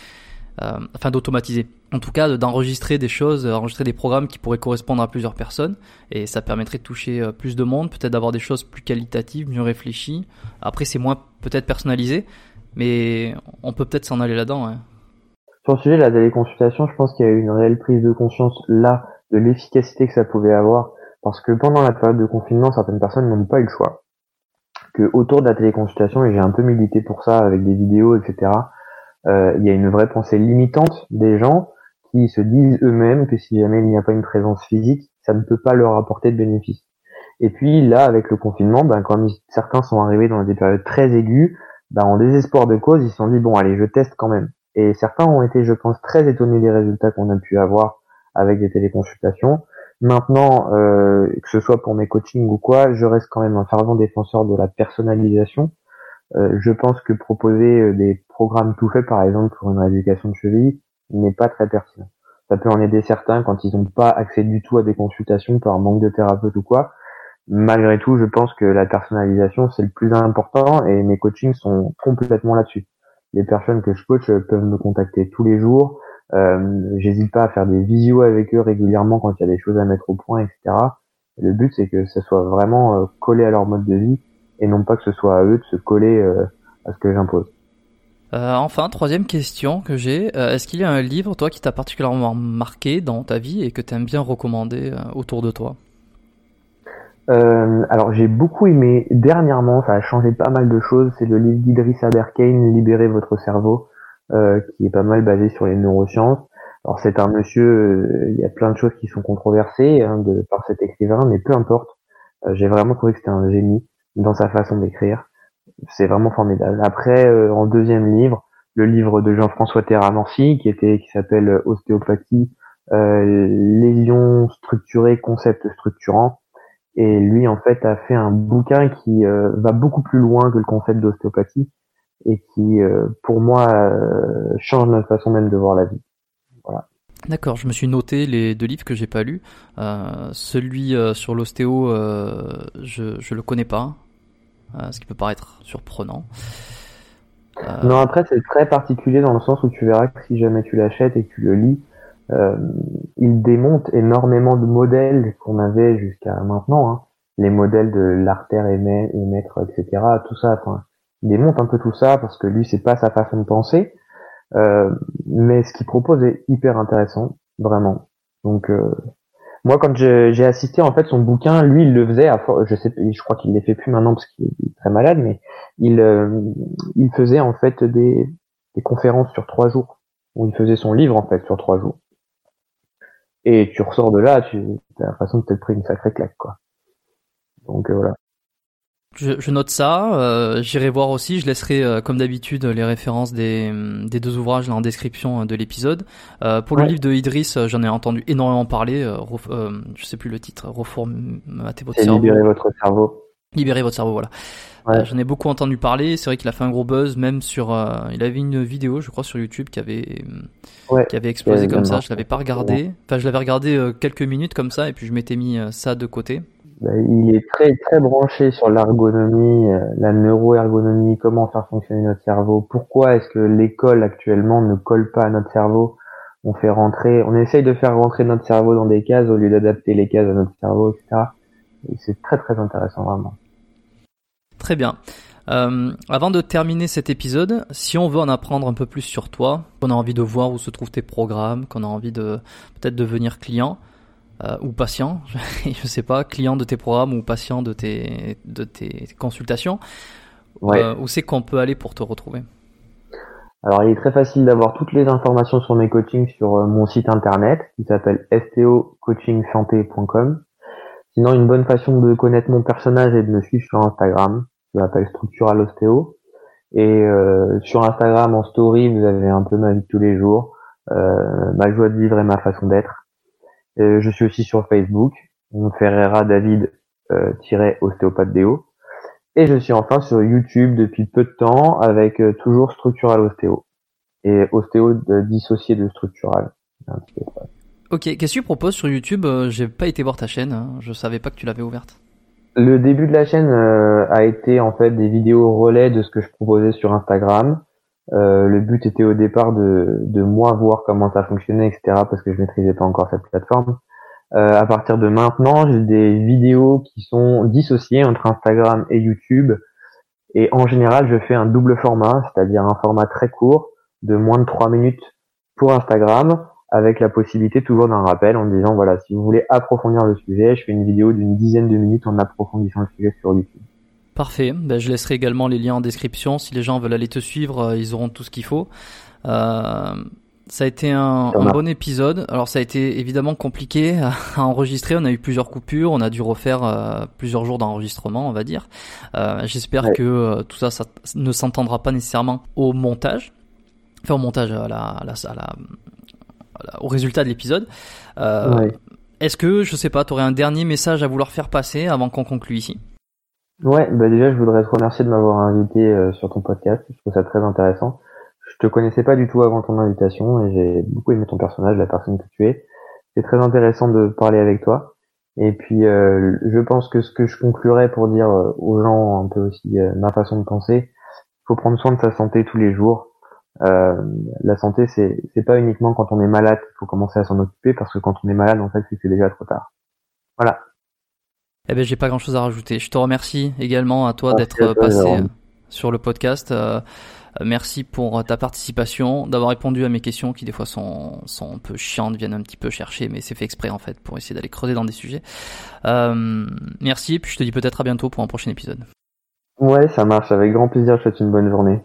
euh, enfin d'automatiser. En tout cas, d'enregistrer des choses, enregistrer des programmes qui pourraient correspondre à plusieurs personnes, et ça permettrait de toucher euh, plus de monde, peut-être d'avoir des choses plus qualitatives, mieux réfléchies. Après, c'est moins peut-être personnalisé, mais on peut peut-être s'en aller là-dedans. Sur le sujet de la téléconsultation, je pense qu'il y a eu une réelle prise de conscience là de l'efficacité que ça pouvait avoir, parce que pendant la période de confinement, certaines personnes n'ont pas eu le choix. Que autour de la téléconsultation, et j'ai un peu milité pour ça avec des vidéos, etc., euh, il y a une vraie pensée limitante des gens qui se disent eux-mêmes que si jamais il n'y a pas une présence physique, ça ne peut pas leur apporter de bénéfices. Et puis là, avec le confinement, ben, quand certains sont arrivés dans des périodes très aiguës, ben, en désespoir de cause, ils se sont dit bon allez, je teste quand même. Et certains ont été, je pense, très étonnés des résultats qu'on a pu avoir avec des téléconsultations. Maintenant, euh, que ce soit pour mes coachings ou quoi, je reste quand même un fervent défenseur de la personnalisation. Euh, je pense que proposer euh, des programmes tout faits, par exemple pour une rééducation de cheville, n'est pas très pertinent. Ça peut en aider certains quand ils n'ont pas accès du tout à des consultations par manque de thérapeute ou quoi. Malgré tout, je pense que la personnalisation, c'est le plus important et mes coachings sont complètement là-dessus. Les personnes que je coach peuvent me contacter tous les jours. Euh, J'hésite pas à faire des visios avec eux régulièrement quand il y a des choses à mettre au point, etc. le but, c'est que ça soit vraiment euh, collé à leur mode de vie et non pas que ce soit à eux de se coller euh, à ce que j'impose. Euh, enfin, troisième question que j'ai, euh, est-ce qu'il y a un livre, toi, qui t'a particulièrement marqué dans ta vie et que tu aimes bien recommander autour de toi? Alors, j'ai beaucoup aimé, dernièrement, ça a changé pas mal de choses, c'est le livre d'Idriss Aberkane, Libérez votre cerveau, qui est pas mal basé sur les neurosciences. Alors, c'est un monsieur, il y a plein de choses qui sont controversées hein, de, par cet écrivain, mais peu importe, j'ai vraiment trouvé que c'était un génie dans sa façon d'écrire. C'est vraiment formidable. Après, euh, en deuxième livre, le livre de Jean-François Terra-Nancy, qui était qui s'appelle euh, Ostéopathie, euh, lésions structurées, concepts structurants. Et lui, en fait, a fait un bouquin qui euh, va beaucoup plus loin que le concept d'ostéopathie et qui, pour moi, change notre façon même de voir la vie. Voilà. D'accord, je me suis noté les deux livres que j'ai pas lus. Euh, celui sur l'ostéo, je je le connais pas. Euh, ce qui peut paraître surprenant. Euh, non, après c'est très particulier dans le sens où tu verras que si jamais tu l'achètes et que tu le lis, euh, il démonte énormément de modèles qu'on avait jusqu'à maintenant, hein. les modèles de l'artère émettre, etc. Tout ça, enfin, il démonte un peu tout ça parce que lui c'est pas sa façon de penser, mais ce qu'il propose est hyper intéressant, vraiment. Donc moi, quand j'ai assisté, en fait, son bouquin, lui, il le faisait. À, je sais, je crois qu'il les fait plus maintenant parce qu'il est très malade, mais il, euh, il faisait en fait des, des conférences sur trois jours où il faisait son livre en fait sur trois jours. Et tu ressors de là, tu as l'impression de t'être pris une sacrée claque, quoi. Donc euh, voilà. Je, note ça. Euh, J'irai voir aussi. Je laisserai, euh, comme d'habitude, les références des, des, deux ouvrages là en description euh, de l'épisode. Euh, pour le livre de Idriss, j'en ai entendu énormément parler. je sais plus le titre. Reformatez votre cerveau. Libérer votre cerveau. Libérer votre cerveau, voilà. Ouais. J'en ai beaucoup entendu parler. C'est vrai qu'il a fait un gros buzz, même sur. il avait une vidéo, je crois, sur YouTube qui avait qui avait explosé comme ça. Je l'avais pas regardé. Enfin, je l'avais regardé quelques minutes comme ça, et puis je m'étais mis ça de côté. Bah, il est très très branché sur l'ergonomie, euh, la neuroergonomie, comment faire fonctionner notre cerveau. Pourquoi est-ce que l'école actuellement ne colle pas à notre cerveau? On fait rentrer, on essaye de faire rentrer notre cerveau dans des cases au lieu d'adapter les cases à notre cerveau, etc. Et c'est très très intéressant vraiment. Très bien. Euh, avant de terminer cet épisode, si on veut en apprendre un peu plus sur toi, qu'on a envie de voir où se trouvent tes programmes, qu'on a envie de peut-être devenir client, euh, ou patient, (laughs) je sais pas, client de tes programmes ou patient de tes, de tes consultations, ouais. euh, où c'est qu'on peut aller pour te retrouver? Alors il est très facile d'avoir toutes les informations sur mes coachings sur euh, mon site internet qui s'appelle stocoachingsanté.com. Sinon une bonne façon de connaître mon personnage est de me suivre sur Instagram, je m'appelle Structural Ostéo. Et euh, sur Instagram en story vous avez un peu ma vie de tous les jours, euh, ma joie de vivre et ma façon d'être. Euh, je suis aussi sur Facebook, Ferreira David euh, ostéopathe déo. Et je suis enfin sur YouTube depuis peu de temps avec euh, toujours Structural Ostéo. Et ostéo dissocié de structural. Ok, qu'est-ce que tu proposes sur YouTube? J'ai pas été voir ta chaîne, hein. je savais pas que tu l'avais ouverte. Le début de la chaîne a été en fait des vidéos relais de ce que je proposais sur Instagram. Euh, le but était au départ de, de moi voir comment ça fonctionnait, etc. parce que je maîtrisais pas encore cette plateforme. Euh, à partir de maintenant, j'ai des vidéos qui sont dissociées entre Instagram et YouTube. Et en général, je fais un double format, c'est-à-dire un format très court de moins de 3 minutes pour Instagram, avec la possibilité toujours d'un rappel en disant, voilà, si vous voulez approfondir le sujet, je fais une vidéo d'une dizaine de minutes en approfondissant le sujet sur YouTube. Parfait. Ben, je laisserai également les liens en description. Si les gens veulent aller te suivre, euh, ils auront tout ce qu'il faut. Euh, Ça a été un, un, bon épisode. Alors ça a été évidemment compliqué (laughs) à, enregistrer. On a eu plusieurs coupures. On a dû refaire euh, plusieurs jours d'enregistrement, on va dire. Euh, J'espère que euh, tout ça, ça ne s'entendra pas nécessairement au montage. Enfin au montage, à la, à la, à la, au résultat de l'épisode. Est-ce que, je sais pas, tu aurais un dernier message à vouloir faire passer avant qu'on conclue ici? Ouais, bah déjà je voudrais te remercier de m'avoir invité sur ton podcast. Je trouve ça très intéressant je te connaissais pas du tout avant ton invitation et j'ai beaucoup aimé ton personnage, la personne que tu es. C'est très intéressant de parler avec toi. Et puis, euh, je pense que ce que je conclurais pour dire euh, aux gens un peu aussi euh, ma façon de penser, il faut prendre soin de sa santé tous les jours. la santé, c'est c'est pas uniquement quand on est malade qu'il faut commencer à s'en occuper, parce que quand on est malade, en fait, c'est déjà trop tard. Voilà. Eh ben, j'ai pas grand chose à rajouter. Je te remercie également à toi d'être passé sur le podcast. Euh, merci pour ta participation, d'avoir répondu à mes questions qui des fois sont, sont un peu chiantes, viennent un petit peu chercher, mais c'est fait exprès en fait pour essayer d'aller creuser dans des sujets. Euh, merci et puis je te dis peut-être à bientôt pour un prochain épisode. Ouais, ça marche, avec grand plaisir, je te souhaite une bonne journée.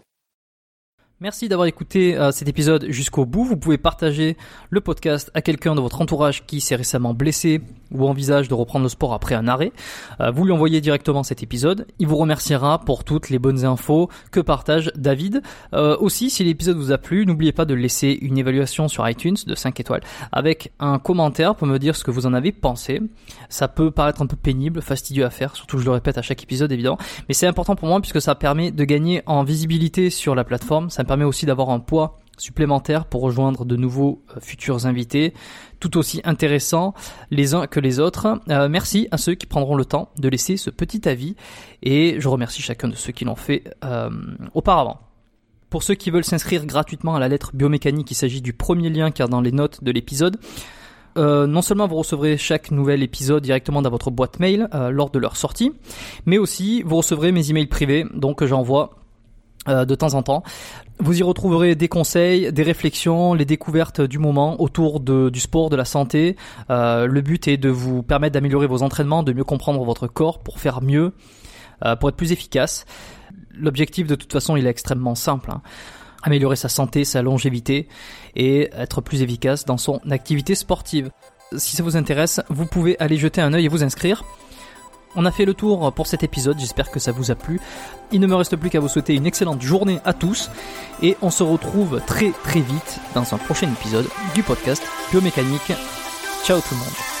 Merci d'avoir écouté euh, cet épisode jusqu'au bout. Vous pouvez partager le podcast à quelqu'un de votre entourage qui s'est récemment blessé ou envisage de reprendre le sport après un arrêt. Euh, vous lui envoyez directement cet épisode. Il vous remerciera pour toutes les bonnes infos que partage David. Euh, aussi, si l'épisode vous a plu, n'oubliez pas de laisser une évaluation sur iTunes de 5 étoiles avec un commentaire pour me dire ce que vous en avez pensé. Ça peut paraître un peu pénible, fastidieux à faire, surtout je le répète à chaque épisode évidemment, mais c'est important pour moi puisque ça permet de gagner en visibilité sur la plateforme. Permet aussi d'avoir un poids supplémentaire pour rejoindre de nouveaux euh, futurs invités, tout aussi intéressants les uns que les autres. Euh, merci à ceux qui prendront le temps de laisser ce petit avis et je remercie chacun de ceux qui l'ont fait euh, auparavant. Pour ceux qui veulent s'inscrire gratuitement à la lettre biomécanique, il s'agit du premier lien car dans les notes de l'épisode. non seulement vous recevrez chaque nouvel épisode directement dans votre boîte mail lors de leur sortie, mais aussi vous recevrez mes emails privés, donc j'envoie euh, de temps en temps. Vous y retrouverez des conseils, des réflexions, les découvertes du moment autour du sport, de la santé. Euh, le but est de vous permettre d'améliorer vos entraînements, de mieux comprendre votre corps pour faire mieux, euh, pour être plus efficace. L'objectif de toute façon il est extrêmement simple. Hein. Améliorer sa santé, sa longévité et être plus efficace dans son activité sportive. Si ça vous intéresse, vous pouvez aller jeter un œil et vous inscrire. On a fait le tour pour cet épisode, j'espère que ça vous a plu. Il ne me reste plus qu'à vous souhaiter une excellente journée à tous et on se retrouve très très vite dans un prochain épisode du podcast Biomécanique. Ciao tout le monde.